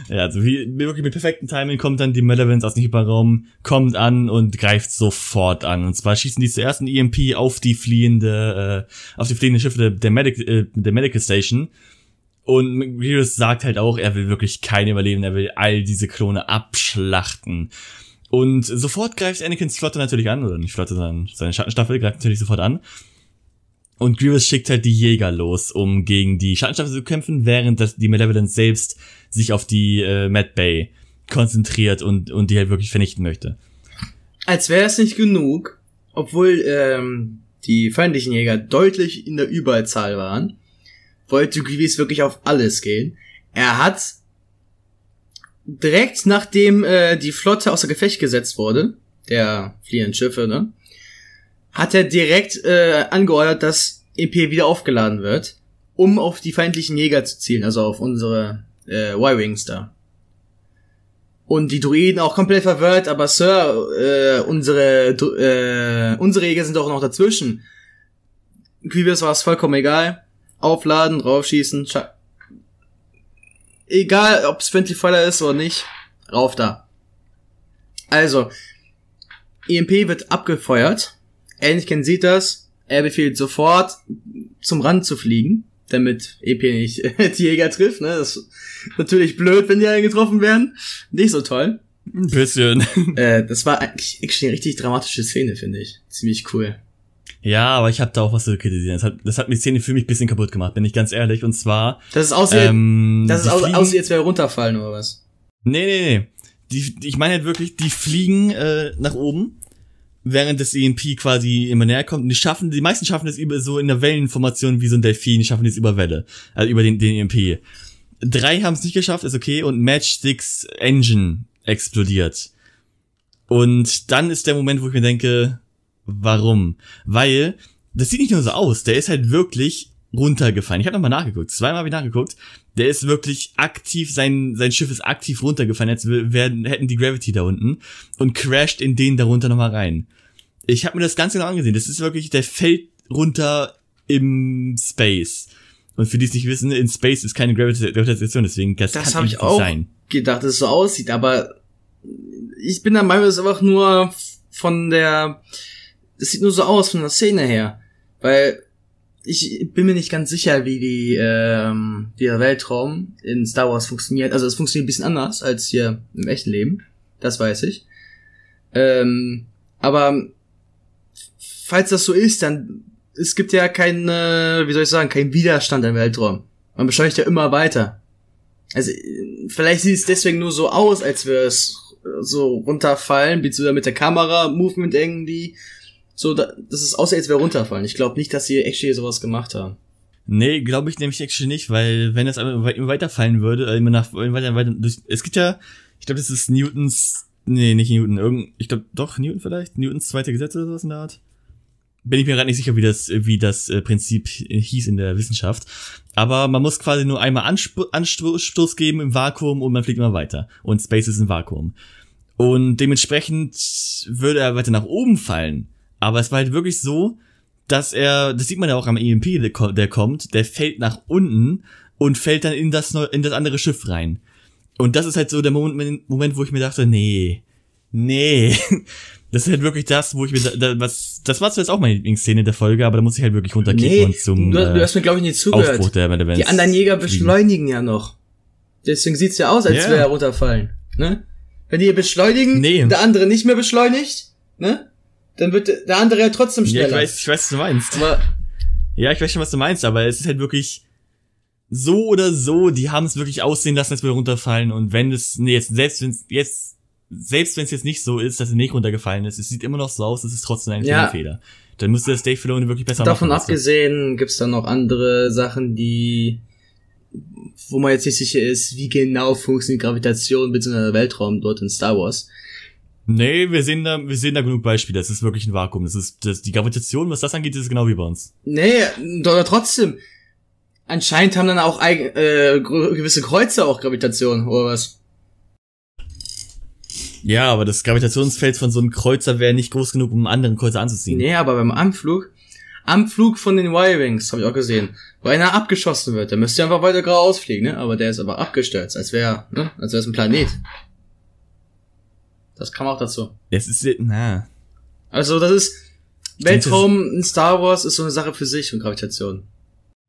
Ja, also wie, wirklich mit perfektem Timing kommt dann die Malevolence aus dem Hyperraum, kommt an und greift sofort an. Und zwar schießen die zuerst ein EMP auf die fliehende, äh, auf die fliehende Schiffe der, der, Medic, äh, der Medical Station. Und Grievous sagt halt auch, er will wirklich keine überleben, er will all diese Klone abschlachten. Und sofort greift Anakins Flotte natürlich an, oder nicht Flotte, sondern seine Schattenstaffel greift natürlich sofort an. Und Grievous schickt halt die Jäger los, um gegen die Schattenstaffel zu kämpfen, während das, die Malevolence selbst sich auf die äh, Mad Bay konzentriert und, und die halt wirklich vernichten möchte. Als wäre es nicht genug, obwohl ähm, die feindlichen Jäger deutlich in der Überzahl waren, wollte Grievous wirklich auf alles gehen. Er hat direkt nachdem äh, die Flotte außer Gefecht gesetzt wurde, der fliehenden Schiffe, ne, hat er direkt äh, angeordnet, dass EP wieder aufgeladen wird, um auf die feindlichen Jäger zu zielen, also auf unsere äh, Y-Wings da. Und die Druiden auch komplett verwirrt, aber Sir, äh, unsere, äh, unsere Jäger sind doch noch dazwischen. Grievous war es vollkommen egal. Aufladen, draufschießen, egal ob es Friendly Fire ist oder nicht, rauf da. Also, EMP wird abgefeuert. Anakin sieht das. Er befiehlt sofort, zum Rand zu fliegen, damit EP nicht die Jäger trifft. Ne? Das ist natürlich blöd, wenn die alle getroffen werden. Nicht so toll. Ein bisschen. Äh, das war eigentlich, eine richtig dramatische Szene, finde ich. Ziemlich cool. Ja, aber ich habe da auch was zu kritisieren. Das hat, das hat die Szene für mich bisschen kaputt gemacht, bin ich ganz ehrlich. Und zwar. Das ist aussieht, ähm, das ist aus, fliegen, aussieht, als wäre runterfallen oder was? Nee, nee, nee. Die, die, ich meine halt wirklich, die fliegen äh, nach oben, während das EMP quasi immer näher kommt. Und die schaffen, die meisten schaffen das über so in der Wellenformation wie so ein Delfin, die schaffen das über Welle. Also über den, den EMP. Drei haben es nicht geschafft, ist okay. Und Match 6 Engine explodiert. Und dann ist der Moment, wo ich mir denke, Warum? Weil, das sieht nicht nur so aus, der ist halt wirklich runtergefallen. Ich habe nochmal nachgeguckt, zweimal habe ich nachgeguckt. Der ist wirklich aktiv, sein, sein Schiff ist aktiv runtergefallen. Jetzt werden, hätten die Gravity da unten und crasht in den darunter nochmal rein. Ich habe mir das ganz genau angesehen. Das ist wirklich, der fällt runter im Space. Und für die es nicht wissen, in Space ist keine Gravitation, deswegen das, das kann ich auch sein. gedacht, dass es so aussieht, aber ich bin der Meinung, es ist einfach nur von der es sieht nur so aus von der Szene her. Weil ich bin mir nicht ganz sicher, wie die ähm, wie der Weltraum in Star Wars funktioniert. Also es funktioniert ein bisschen anders als hier im echten Leben. Das weiß ich. Ähm, aber falls das so ist, dann es gibt ja keinen, wie soll ich sagen, keinen Widerstand im Weltraum. Man beschleunigt ja immer weiter. Also vielleicht sieht es deswegen nur so aus, als würde es so runterfallen, beziehungsweise mit der Kamera Movement irgendwie so, da, das ist außer als wäre runterfallen. Ich glaube nicht, dass sie actually sowas gemacht haben. Nee, glaube ich nämlich actually nicht, weil wenn das immer weiterfallen würde, äh, immer nach weiter, weiter durch, es gibt ja, ich glaube, das ist Newtons, nee, nicht Newton, irgend, ich glaube, doch Newton vielleicht, Newtons zweite Gesetz oder sowas in der Art. Bin ich mir gerade nicht sicher, wie das, wie das äh, Prinzip hieß in der Wissenschaft. Aber man muss quasi nur einmal Ansp Anstoß geben im Vakuum und man fliegt immer weiter. Und Space ist ein Vakuum. Und dementsprechend würde er weiter nach oben fallen. Aber es war halt wirklich so, dass er, das sieht man ja auch am EMP, der kommt, der fällt nach unten und fällt dann in das, in das andere Schiff rein. Und das ist halt so der Moment, Moment wo ich mir dachte, nee, nee. Das ist halt wirklich das, wo ich mir, da, was, das war zwar jetzt auch meine Lieblingsszene der Folge, aber da muss ich halt wirklich runterkicken nee, und zum du, du hast mir glaube ich nicht zugehört. Aufbruch der Events Die anderen Jäger beschleunigen ja noch. Deswegen sieht's ja aus, als yeah. wäre er runterfallen, ne? Wenn die beschleunigen, nee. der andere nicht mehr beschleunigt, ne? Dann wird der andere ja trotzdem schneller. Ja, ich weiß, ich weiß, was du meinst. Aber ja, ich weiß schon, was du meinst, aber es ist halt wirklich so oder so, die haben es wirklich aussehen lassen, als würde runterfallen und wenn es, nee, jetzt, selbst wenn es jetzt, selbst wenn es jetzt nicht so ist, dass er nicht runtergefallen ist, es sieht immer noch so aus, es ist trotzdem ein ja. Fehler. Dann müsste das Dave Filoni wirklich besser Davon machen. Davon abgesehen gibt's dann noch andere Sachen, die, wo man jetzt nicht sicher ist, wie genau funktioniert Gravitation bzw. Weltraum dort in Star Wars. Nee, wir sehen da, wir sehen da genug Beispiele. Das ist wirklich ein Vakuum. Das ist, das, die Gravitation, was das angeht, ist genau wie bei uns. Nee, oder trotzdem. Anscheinend haben dann auch eigen, äh, gewisse Kreuze auch Gravitation, oder was? Ja, aber das Gravitationsfeld von so einem Kreuzer wäre nicht groß genug, um einen anderen Kreuzer anzuziehen. Nee, aber beim Anflug, Anflug von den Y-Wings, habe ich auch gesehen, wo einer abgeschossen wird, der müsste einfach weiter geradeaus fliegen, ne? Aber der ist aber abgestürzt, als wäre, ne? Als wäre es ein Planet. Das kam auch dazu. Es ist, na. Also, das ist, Weltraum in Star Wars ist so eine Sache für sich und Gravitation.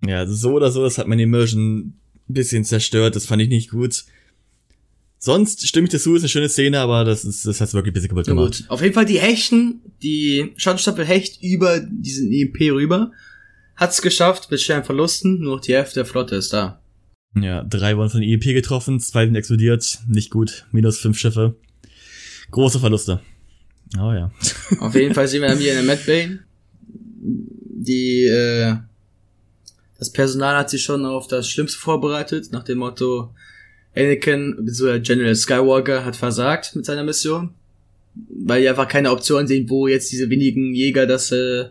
Ja, so oder so, das hat meine Immersion ein bisschen zerstört, das fand ich nicht gut. Sonst stimme ich dazu, ist eine schöne Szene, aber das ist, das hat's wirklich ein bisschen kaputt gemacht. Gut. Auf jeden Fall die Hechten, die Schattenstaffel hecht über diesen EMP rüber, hat's geschafft, mit schweren Verlusten, nur noch die Hälfte der Flotte ist da. Ja, drei wurden von EMP getroffen, zwei sind explodiert, nicht gut, minus fünf Schiffe. Große Verluste. Oh ja. Auf jeden Fall sehen wir dann hier in der Mad Bay. Die, äh, das Personal hat sich schon auf das Schlimmste vorbereitet, nach dem Motto, Anakin, bzw. General Skywalker hat versagt mit seiner Mission. Weil die einfach keine Option sehen, wo jetzt diese wenigen Jäger das äh,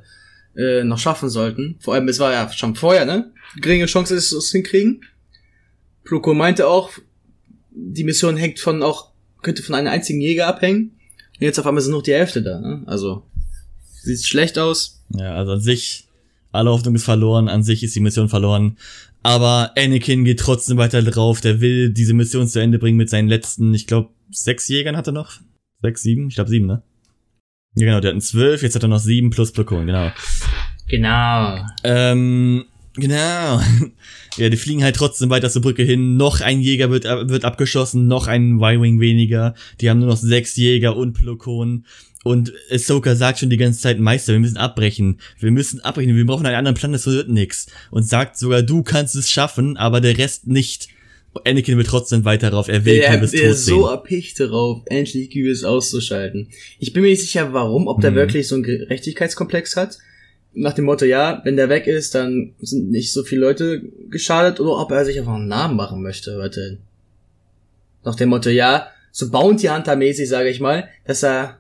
äh, noch schaffen sollten. Vor allem, es war ja schon vorher, ne? Geringe Chance, dass sie es hinkriegen. Pluko meinte auch, die Mission hängt von auch könnte von einem einzigen Jäger abhängen. Und jetzt auf einmal sind noch die Hälfte da. Ne? Also sieht schlecht aus. Ja, also an sich, alle Hoffnung ist verloren, an sich ist die Mission verloren. Aber Anakin geht trotzdem weiter drauf, der will diese Mission zu Ende bringen mit seinen letzten, ich glaube, sechs Jägern hat er noch. Sechs, sieben? Ich glaube sieben, ne? Ja, genau, der hat einen zwölf, jetzt hat er noch sieben plus Plukon, genau. Genau. Ähm, Genau. Ja, die fliegen halt trotzdem weiter zur Brücke hin. Noch ein Jäger wird, wird abgeschossen, noch ein Y-Wing weniger. Die haben nur noch sechs Jäger und Plukon. Und Ahsoka sagt schon die ganze Zeit, Meister, wir müssen abbrechen. Wir müssen abbrechen. Wir brauchen einen anderen Plan, das wird nix. Und sagt sogar, du kannst es schaffen, aber der Rest nicht. Anakin will trotzdem weiter drauf. Er will er, er ist so erpicht darauf, endlich Grievous auszuschalten. Ich bin mir nicht sicher, warum, ob der mhm. wirklich so einen Gerechtigkeitskomplex hat nach dem Motto, ja, wenn der weg ist, dann sind nicht so viele Leute geschadet oder ob er sich einfach einen Namen machen möchte, weiterhin. Nach dem Motto, ja, so Bounty Hunter mäßig, sage ich mal, dass er,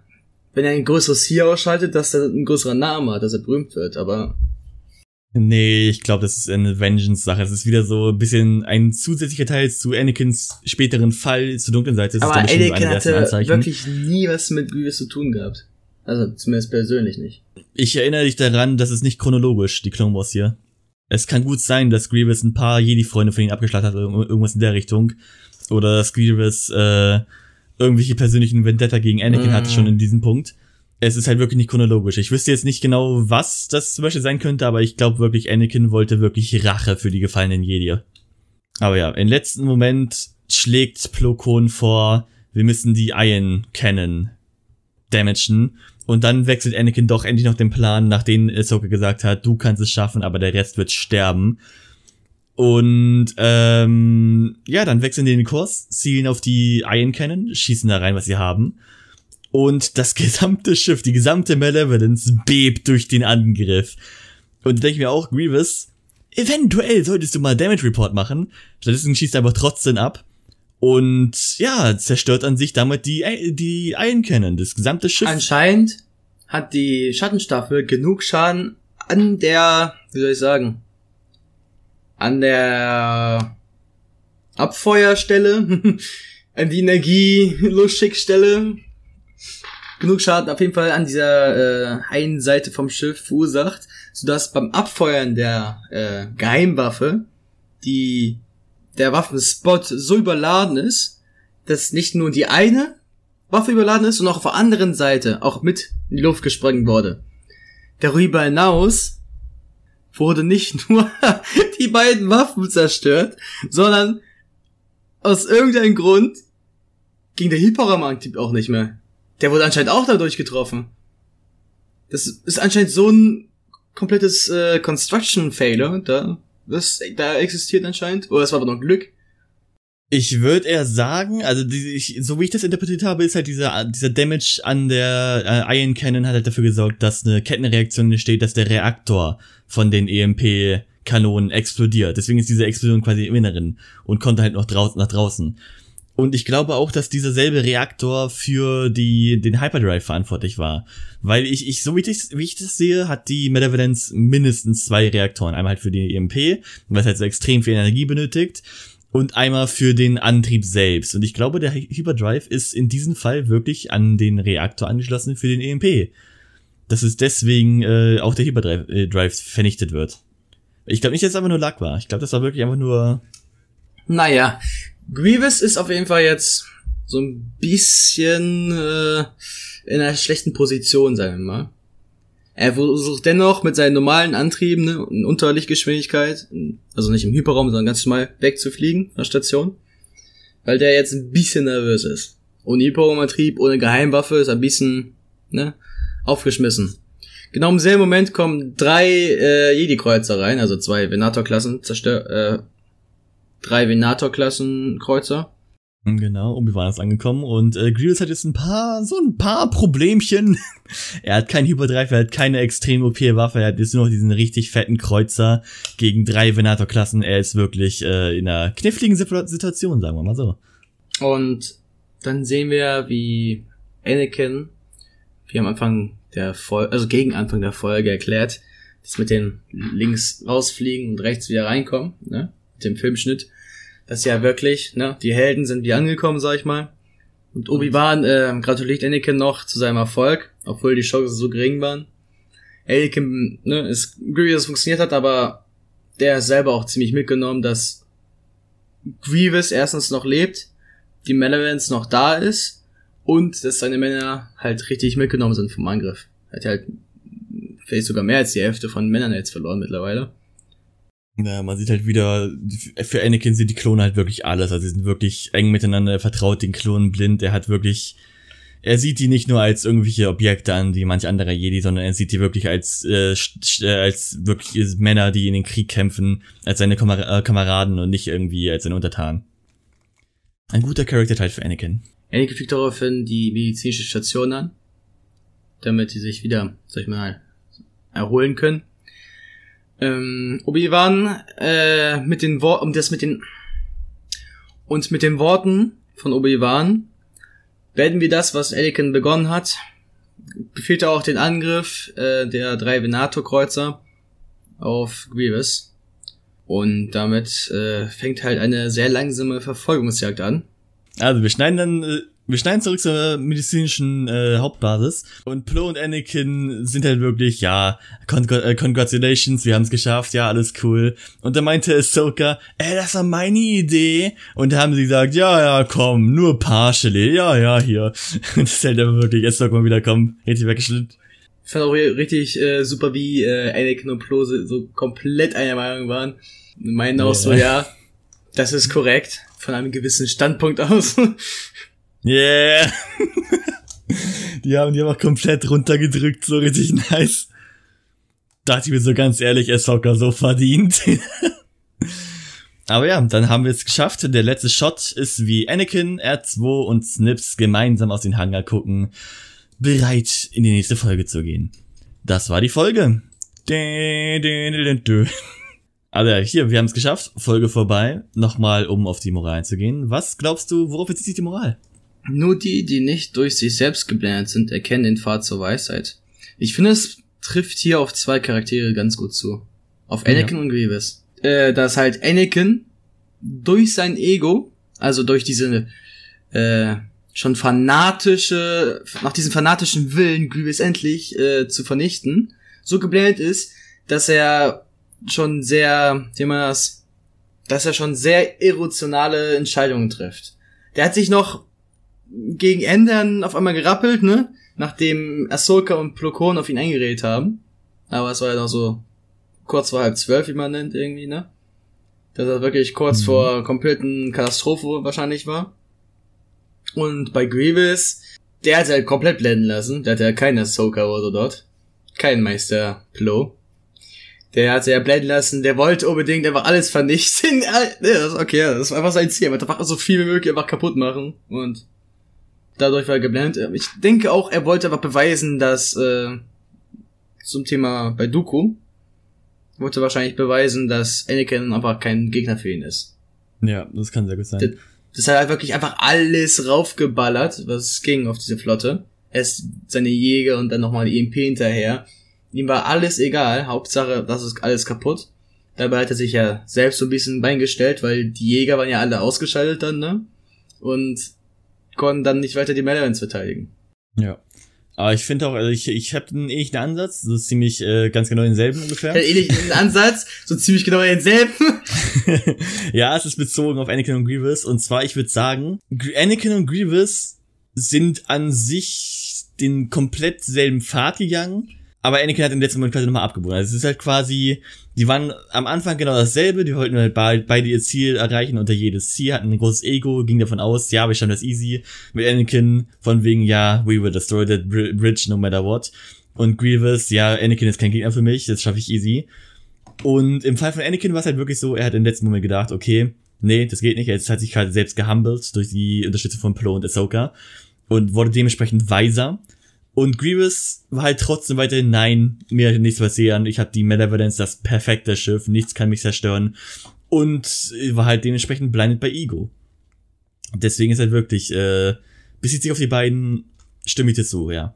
wenn er ein größeres Hier ausschaltet, dass er einen größeren Namen hat, dass er berühmt wird, aber Nee, ich glaube, das ist eine Vengeance-Sache. Es ist wieder so ein bisschen ein zusätzlicher Teil zu Anakins späteren Fall zur dunklen Seite. Das Aber Anakin hatte wirklich nie was mit Grievous zu tun gehabt. Also zumindest persönlich nicht. Ich erinnere dich daran, dass es nicht chronologisch, die Clone Wars hier. Es kann gut sein, dass Grievous ein paar Jedi-Freunde von ihm abgeschlachtet hat, irgendwas in der Richtung. Oder dass Grievous äh, irgendwelche persönlichen Vendetta gegen Anakin mm. hatte schon in diesem Punkt. es ist halt wirklich nicht chronologisch. Ich wüsste jetzt nicht genau, was das zum Beispiel sein könnte, aber ich glaube wirklich, Anakin wollte wirklich Rache für die gefallenen Jedi. Aber ja, im letzten Moment schlägt Plo Koon vor, wir müssen die Iron Cannon damagen. Und dann wechselt Anakin doch endlich noch den Plan, nachdem Ahsoka gesagt hat, du kannst es schaffen, aber der Rest wird sterben. Und ähm, ja, dann wechseln die den Kurs, zielen auf die Iron Cannon, schießen da rein, was sie haben. Und das gesamte Schiff, die gesamte Malevolence bebt durch den Angriff. Und denke mir auch, Grievous, eventuell solltest du mal Damage Report machen. Stattdessen schießt er einfach trotzdem ab. Und ja, zerstört an sich damit die, die Iron Cannon, das gesamte Schiff. Anscheinend hat die Schattenstaffel genug Schaden an der, wie soll ich sagen, an der Abfeuerstelle, an die Energielustschickstelle genug Schaden auf jeden Fall an dieser äh, einen Seite vom Schiff verursacht, sodass beim Abfeuern der äh, Geheimwaffe die der Waffenspot so überladen ist, dass nicht nur die eine Waffe überladen ist, sondern auch auf der anderen Seite auch mit in die Luft gesprengt wurde. Darüber hinaus wurde nicht nur die beiden Waffen zerstört, sondern aus irgendeinem Grund ging der Hyperraum-Antrieb auch nicht mehr. Der wurde anscheinend auch dadurch getroffen. Das ist anscheinend so ein komplettes äh, Construction-Failure da, was da existiert anscheinend. Oder es war aber noch Glück. Ich würde eher sagen, also die, ich, so wie ich das interpretiert habe, ist halt dieser, dieser Damage an der äh, Iron Cannon hat halt dafür gesorgt, dass eine Kettenreaktion entsteht, dass der Reaktor von den EMP-Kanonen explodiert. Deswegen ist diese Explosion quasi im Inneren und konnte halt noch draußen nach draußen. Und ich glaube auch, dass dieser selbe Reaktor für die, den Hyperdrive verantwortlich war. Weil ich, ich, so wie ich, wie ich das sehe, hat die Malevolence mindestens zwei Reaktoren. Einmal halt für die EMP, was halt so extrem viel Energie benötigt. Und einmal für den Antrieb selbst. Und ich glaube, der Hyperdrive ist in diesem Fall wirklich an den Reaktor angeschlossen für den EMP. Dass es deswegen äh, auch der Hyperdrive äh, vernichtet wird. Ich glaube nicht, dass es einfach nur Lack war. Ich glaube, das war wirklich einfach nur. Naja, Grievous ist auf jeden Fall jetzt so ein bisschen äh, in einer schlechten Position, sagen wir mal. Er versucht dennoch mit seinen normalen Antrieben ne, in Unterlichtgeschwindigkeit, also nicht im Hyperraum, sondern ganz normal wegzufliegen von der Station, weil der jetzt ein bisschen nervös ist. Ohne Hyperraumantrieb, ohne Geheimwaffe ist er ein bisschen ne, aufgeschmissen. Genau im selben Moment kommen drei äh, Jedi-Kreuzer rein, also zwei Venator-Klassen zerstört, äh, drei Venator-Klassen-Kreuzer. Genau, Obi-Wan ist angekommen und äh, Grievous hat jetzt ein paar, so ein paar Problemchen. er hat kein Hyperdrive, er hat keine extrem OP-Waffe, er hat jetzt nur noch diesen richtig fetten Kreuzer gegen drei Venator-Klassen. Er ist wirklich äh, in einer kniffligen Situation, sagen wir mal so. Und dann sehen wir, wie Anakin, wie am Anfang der Folge, also gegen Anfang der Folge erklärt, dass mit den links rausfliegen und rechts wieder reinkommen, ne, mit dem Filmschnitt, das ist ja wirklich, ne, die Helden sind wie angekommen, sag ich mal. Und Obi-Wan äh, gratuliert Anakin noch zu seinem Erfolg, obwohl die Chancen so gering waren. Anakin, ne, ist Grievous funktioniert hat, aber der ist selber auch ziemlich mitgenommen, dass Grievous erstens noch lebt, die Malevolence noch da ist und dass seine Männer halt richtig mitgenommen sind vom Angriff. Hat halt vielleicht sogar mehr als die Hälfte von Männern jetzt verloren mittlerweile. Ja, man sieht halt wieder, für Anakin sind die Klone halt wirklich alles. Also sie sind wirklich eng miteinander, er vertraut den Klonen blind, er hat wirklich, er sieht die nicht nur als irgendwelche Objekte an, wie manch anderer Jedi, sondern er sieht die wirklich als, äh, äh als wirklich Männer, die in den Krieg kämpfen, als seine äh, Kameraden und nicht irgendwie als seine Untertanen. Ein guter Charakter-Teil für Anakin. Anakin fliegt daraufhin die medizinische Station an, damit sie sich wieder, sag ich mal, erholen können ähm, Obi-Wan äh, mit den Worten, um das mit den und mit den Worten von Obi-Wan werden wir das, was Anakin begonnen hat, befiehlt er auch den Angriff äh, der drei Venator-Kreuzer auf Grievous. Und damit äh, fängt halt eine sehr langsame Verfolgungsjagd an. Also wir schneiden dann äh, Wir schneiden zurück zur medizinischen äh, Hauptbasis und Plo und Anakin sind halt wirklich, ja, con äh, congratulations, wir haben es geschafft, ja, alles cool. Und da meinte Ahsoka, ey, das war meine Idee. Und da haben sie gesagt, ja, ja, komm, nur partially, ja, ja, hier. Und das ist halt aber wirklich, Ahsoka mal wieder kommen, richtig weggeschnitten. Ich fand auch richtig äh, super, wie äh, Anakin und Plo so, komplett einer Meinung waren. Meinen auch yeah. so, ja, das ist korrekt, von einem gewissen Standpunkt aus. Yeah. die haben die einfach komplett runtergedrückt, so richtig nice. Dachte ich mir so ganz ehrlich, Ahsoka so verdient. Aber ja, dann haben wir es geschafft. Der letzte Shot ist wie Anakin, R2 und Snips gemeinsam aus den Hangar gucken, bereit in die nächste Folge zu gehen. Das war die Folge. Also hier, wir haben es geschafft. Folge vorbei. Nochmal, um auf die Moral zu gehen. Was glaubst du, worauf bezieht sich die Moral? Nur die, die nicht durch sich selbst geblendet sind, erkennen den Pfad zur Weisheit. Ich finde, es trifft hier auf zwei Charaktere ganz gut zu. Auf Anakin ja. und Grievous. Äh, dass halt Anakin durch sein Ego, also durch diese äh, schon fanatische, nach diesem fanatischen Willen, Grievous endlich äh, zu vernichten, so geblendet ist, dass er schon sehr, wie man das, dass er schon sehr irrationale Entscheidungen trifft. Der hat sich noch gegen Ende auf einmal gerappelt, ne? Nachdem Ahsoka und Plokon auf ihn eingeredet haben. Aber es war ja noch so kurz vor halb zwölf, wie man nennt, irgendwie, ne? Dass er wirklich kurz mhm. vor kompletten Katastrophe wahrscheinlich war. Und bei Grievous, der hat halt komplett blenden lassen. Der hat ja keine Ahsoka oder so dort. Kein Meister Plo. Der hat ja blenden lassen, der wollte unbedingt einfach alles vernichten. okay, das war einfach sein Ziel. Er wollte einfach so viel wie möglich einfach kaputt machen. Und dadurch war er geblendet. Ich denke auch, er wollte aber beweisen, dass äh, zum Thema bei Dooku wollte wahrscheinlich beweisen, dass Anakin einfach kein Gegner für ihn ist. Ja, das kann sehr gut sein. Das, das hat halt wirklich einfach alles raufgeballert, was ging auf diese Flotte. Erst seine Jäger und dann nochmal die EMP hinterher. Ihm war alles egal, Hauptsache, das ist alles kaputt. Dabei hat er sich ja selbst so ein bisschen beingestellt, weil die Jäger waren ja alle ausgeschaltet dann, ne? Und konnten dann nicht weiter die Melons verteidigen. Ja. Aber ich finde auch, also ich, ich habe einen ähnlichen Ansatz, so ziemlich äh, ganz genau denselben ungefähr. Ja, ähnlichen Ansatz, so ziemlich genau denselben. ja, es ist bezogen auf Anakin und Grievous. Und zwar, ich würde sagen, Anakin und Grievous sind an sich den komplett selben Pfad gegangen, aber Anakin hat im letzten Moment quasi nochmal abgebogen. Also es ist halt quasi, die waren am Anfang genau dasselbe, die wollten halt beide ihr Ziel erreichen unter jedes Ziel, hatten ein großes Ego, ging davon aus, ja, wir schaffen das easy. Mit Anakin von wegen, ja, we will destroy that bridge no matter what. Und Grievous, ja, Anakin ist kein Gegner für mich, das schaffe ich easy. Und im Fall von Anakin war es halt wirklich so, er hat im letzten Moment gedacht, okay, nee, das geht nicht, er hat sich halt selbst gehumbled durch die Unterstützung von Plo und Ahsoka und wurde dementsprechend weiser und Grievous war halt trotzdem weiterhin, nein, mir hat nichts passieren, ich habe die Malevolence, das perfekte Schiff, nichts kann mich zerstören. Und war halt dementsprechend blinded bei Ego. Deswegen ist halt wirklich, äh, bezieht sich auf die beiden, stimme ich dir zu, ja.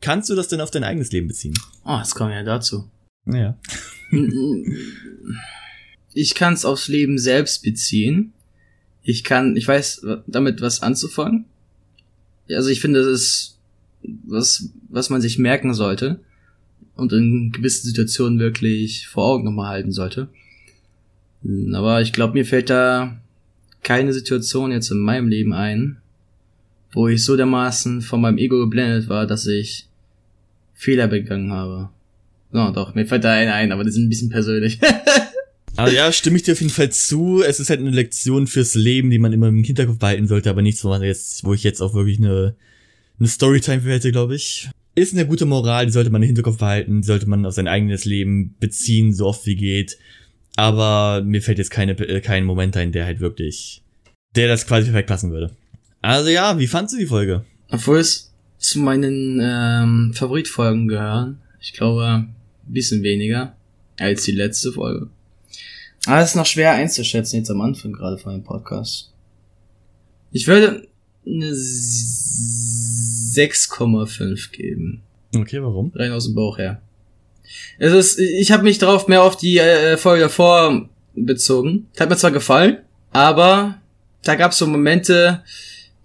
Kannst du das denn auf dein eigenes Leben beziehen? Oh, das kommt ja dazu. Ja. ich kann es aufs Leben selbst beziehen. Ich kann, ich weiß damit was anzufangen. Also ich finde, das ist was, was man sich merken sollte und in gewissen Situationen wirklich vor Augen nochmal halten sollte. Aber ich glaube, mir fällt da keine Situation jetzt in meinem Leben ein, wo ich so dermaßen von meinem Ego geblendet war, dass ich Fehler begangen habe. No, doch, mir fällt da einer ein, aber das ist ein bisschen persönlich. aber ja, stimme ich dir auf jeden Fall zu. Es ist halt eine Lektion fürs Leben, die man immer im Hinterkopf behalten sollte, aber nichts, wo man jetzt, wo ich jetzt auch wirklich eine eine Storytime hätte, glaube ich. Ist eine gute Moral, die sollte man im Hinterkopf behalten, die sollte man auf sein eigenes Leben beziehen, so oft wie geht. Aber mir fällt jetzt keine, äh, kein Moment ein, der halt wirklich, der das quasi perfekt passen würde. Also ja, wie fandst du die Folge? Obwohl es zu meinen ähm, Favoritfolgen gehören. Ich glaube, ein bisschen weniger als die letzte Folge. Aber es ist noch schwer einzuschätzen jetzt am Anfang gerade von dem Podcast. Ich würde eine 6,5 geben. Okay, warum? Rein aus dem Bauch her. Es ist, ich habe mich darauf mehr auf die äh, Folge davor bezogen. Hat mir zwar gefallen, aber da gab es so Momente,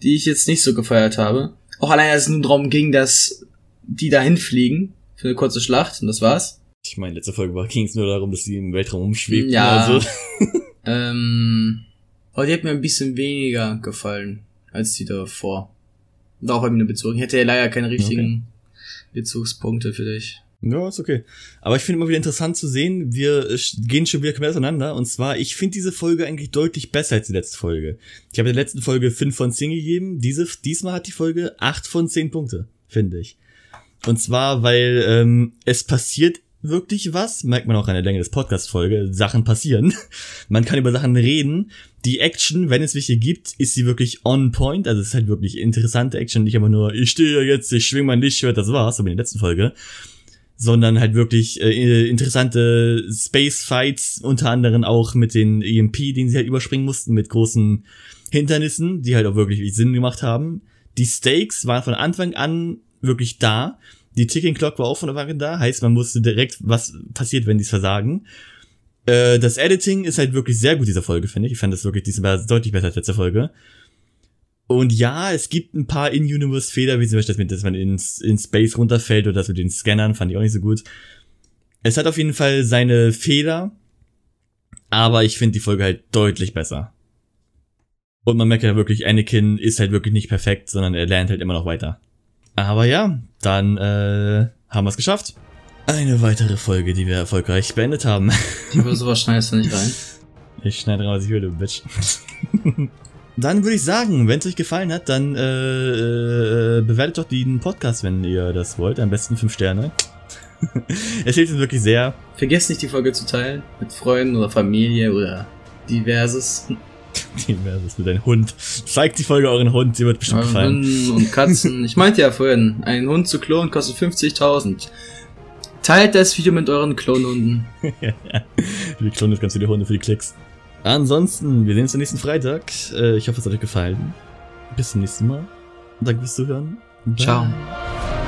die ich jetzt nicht so gefeiert habe. Auch allein, als es nur darum ging, dass die dahin fliegen für eine kurze Schlacht und das war's. Ich meine, letzte Folge war ging es nur darum, dass die im Weltraum umschwebten. Ja. Also. Ähm, aber die hat mir ein bisschen weniger gefallen als die davor. Und auch bei mir bezogen. Ich hätte ja leider keine richtigen Bezugspunkte für dich. Ja, ist okay. Aber ich finde immer wieder interessant zu sehen, wir äh, gehen schon wieder komplett auseinander. Und zwar, ich finde diese Folge eigentlich deutlich besser als die letzte Folge. Ich habe in der letzten Folge 5 von 10 gegeben. Diese, diesmal hat die Folge 8 von 10 Punkte, finde ich. Und zwar, weil ähm, es passiert wirklich was, merkt man auch an der Länge des Podcast-Folge, Sachen passieren. Man kann über Sachen reden. Die Action, wenn es welche gibt, ist sie wirklich on point. Also es ist halt wirklich interessante Action, nicht einfach nur, ich stehe jetzt, ich schwing mein Lichtschwert, das war's, so wie in der letzten Folge. Sondern halt wirklich äh, interessante Space-Fights, unter anderem auch mit den EMP, den sie halt überspringen mussten, mit großen Hindernissen, die halt auch wirklich Sinn gemacht haben. Die Stakes waren von Anfang an wirklich da. Die Ticking Clock war auch von Anfang an da, heißt, man wusste direkt, was passiert, wenn die es versagen. Äh, das Editing ist halt wirklich sehr gut dieser Folge, finde ich. Ich fand das wirklich diesmal deutlich besser als letzte Folge. Und ja, es gibt ein paar In-Universe-Fehler, wie zum Beispiel, das, dass man ins, in Space runterfällt oder das mit den Scannern, fand ich auch nicht so gut. Es hat auf jeden Fall seine Fehler, aber ich finde die Folge halt deutlich besser. Und man merkt ja wirklich, Anakin ist halt wirklich nicht perfekt, sondern er lernt halt immer noch weiter. Aber ja, dann äh, haben wir es geschafft. Eine weitere Folge, die wir erfolgreich beendet haben. Ich hoffe, sowas schneidest du nicht rein. Ich schneide raus, ich will, du Bitch. dann würde ich sagen, wenn es euch gefallen hat, dann äh, äh, bewertet doch den Podcast, wenn ihr das wollt. Am besten 5 Sterne. es hilft uns wirklich sehr. Vergesst nicht, die Folge zu teilen. Mit Freunden oder Familie oder diverses. Diverses mit deinem Hund. Zeigt die Folge euren Hund, sie wird bestimmt gefallen. Hunden und Katzen. Ich meinte ja vorhin, einen Hund zu klonen kostet 50.000. Teilt das Video mit euren Klonhunden. Wir klonen jetzt ganz viele Hunde für die Klicks. Ansonsten, wir sehen uns am nächsten Freitag. Äh, Ich hoffe, es hat euch gefallen. Bis zum nächsten Mal. Danke fürs Zuhören. Bye. Ciao.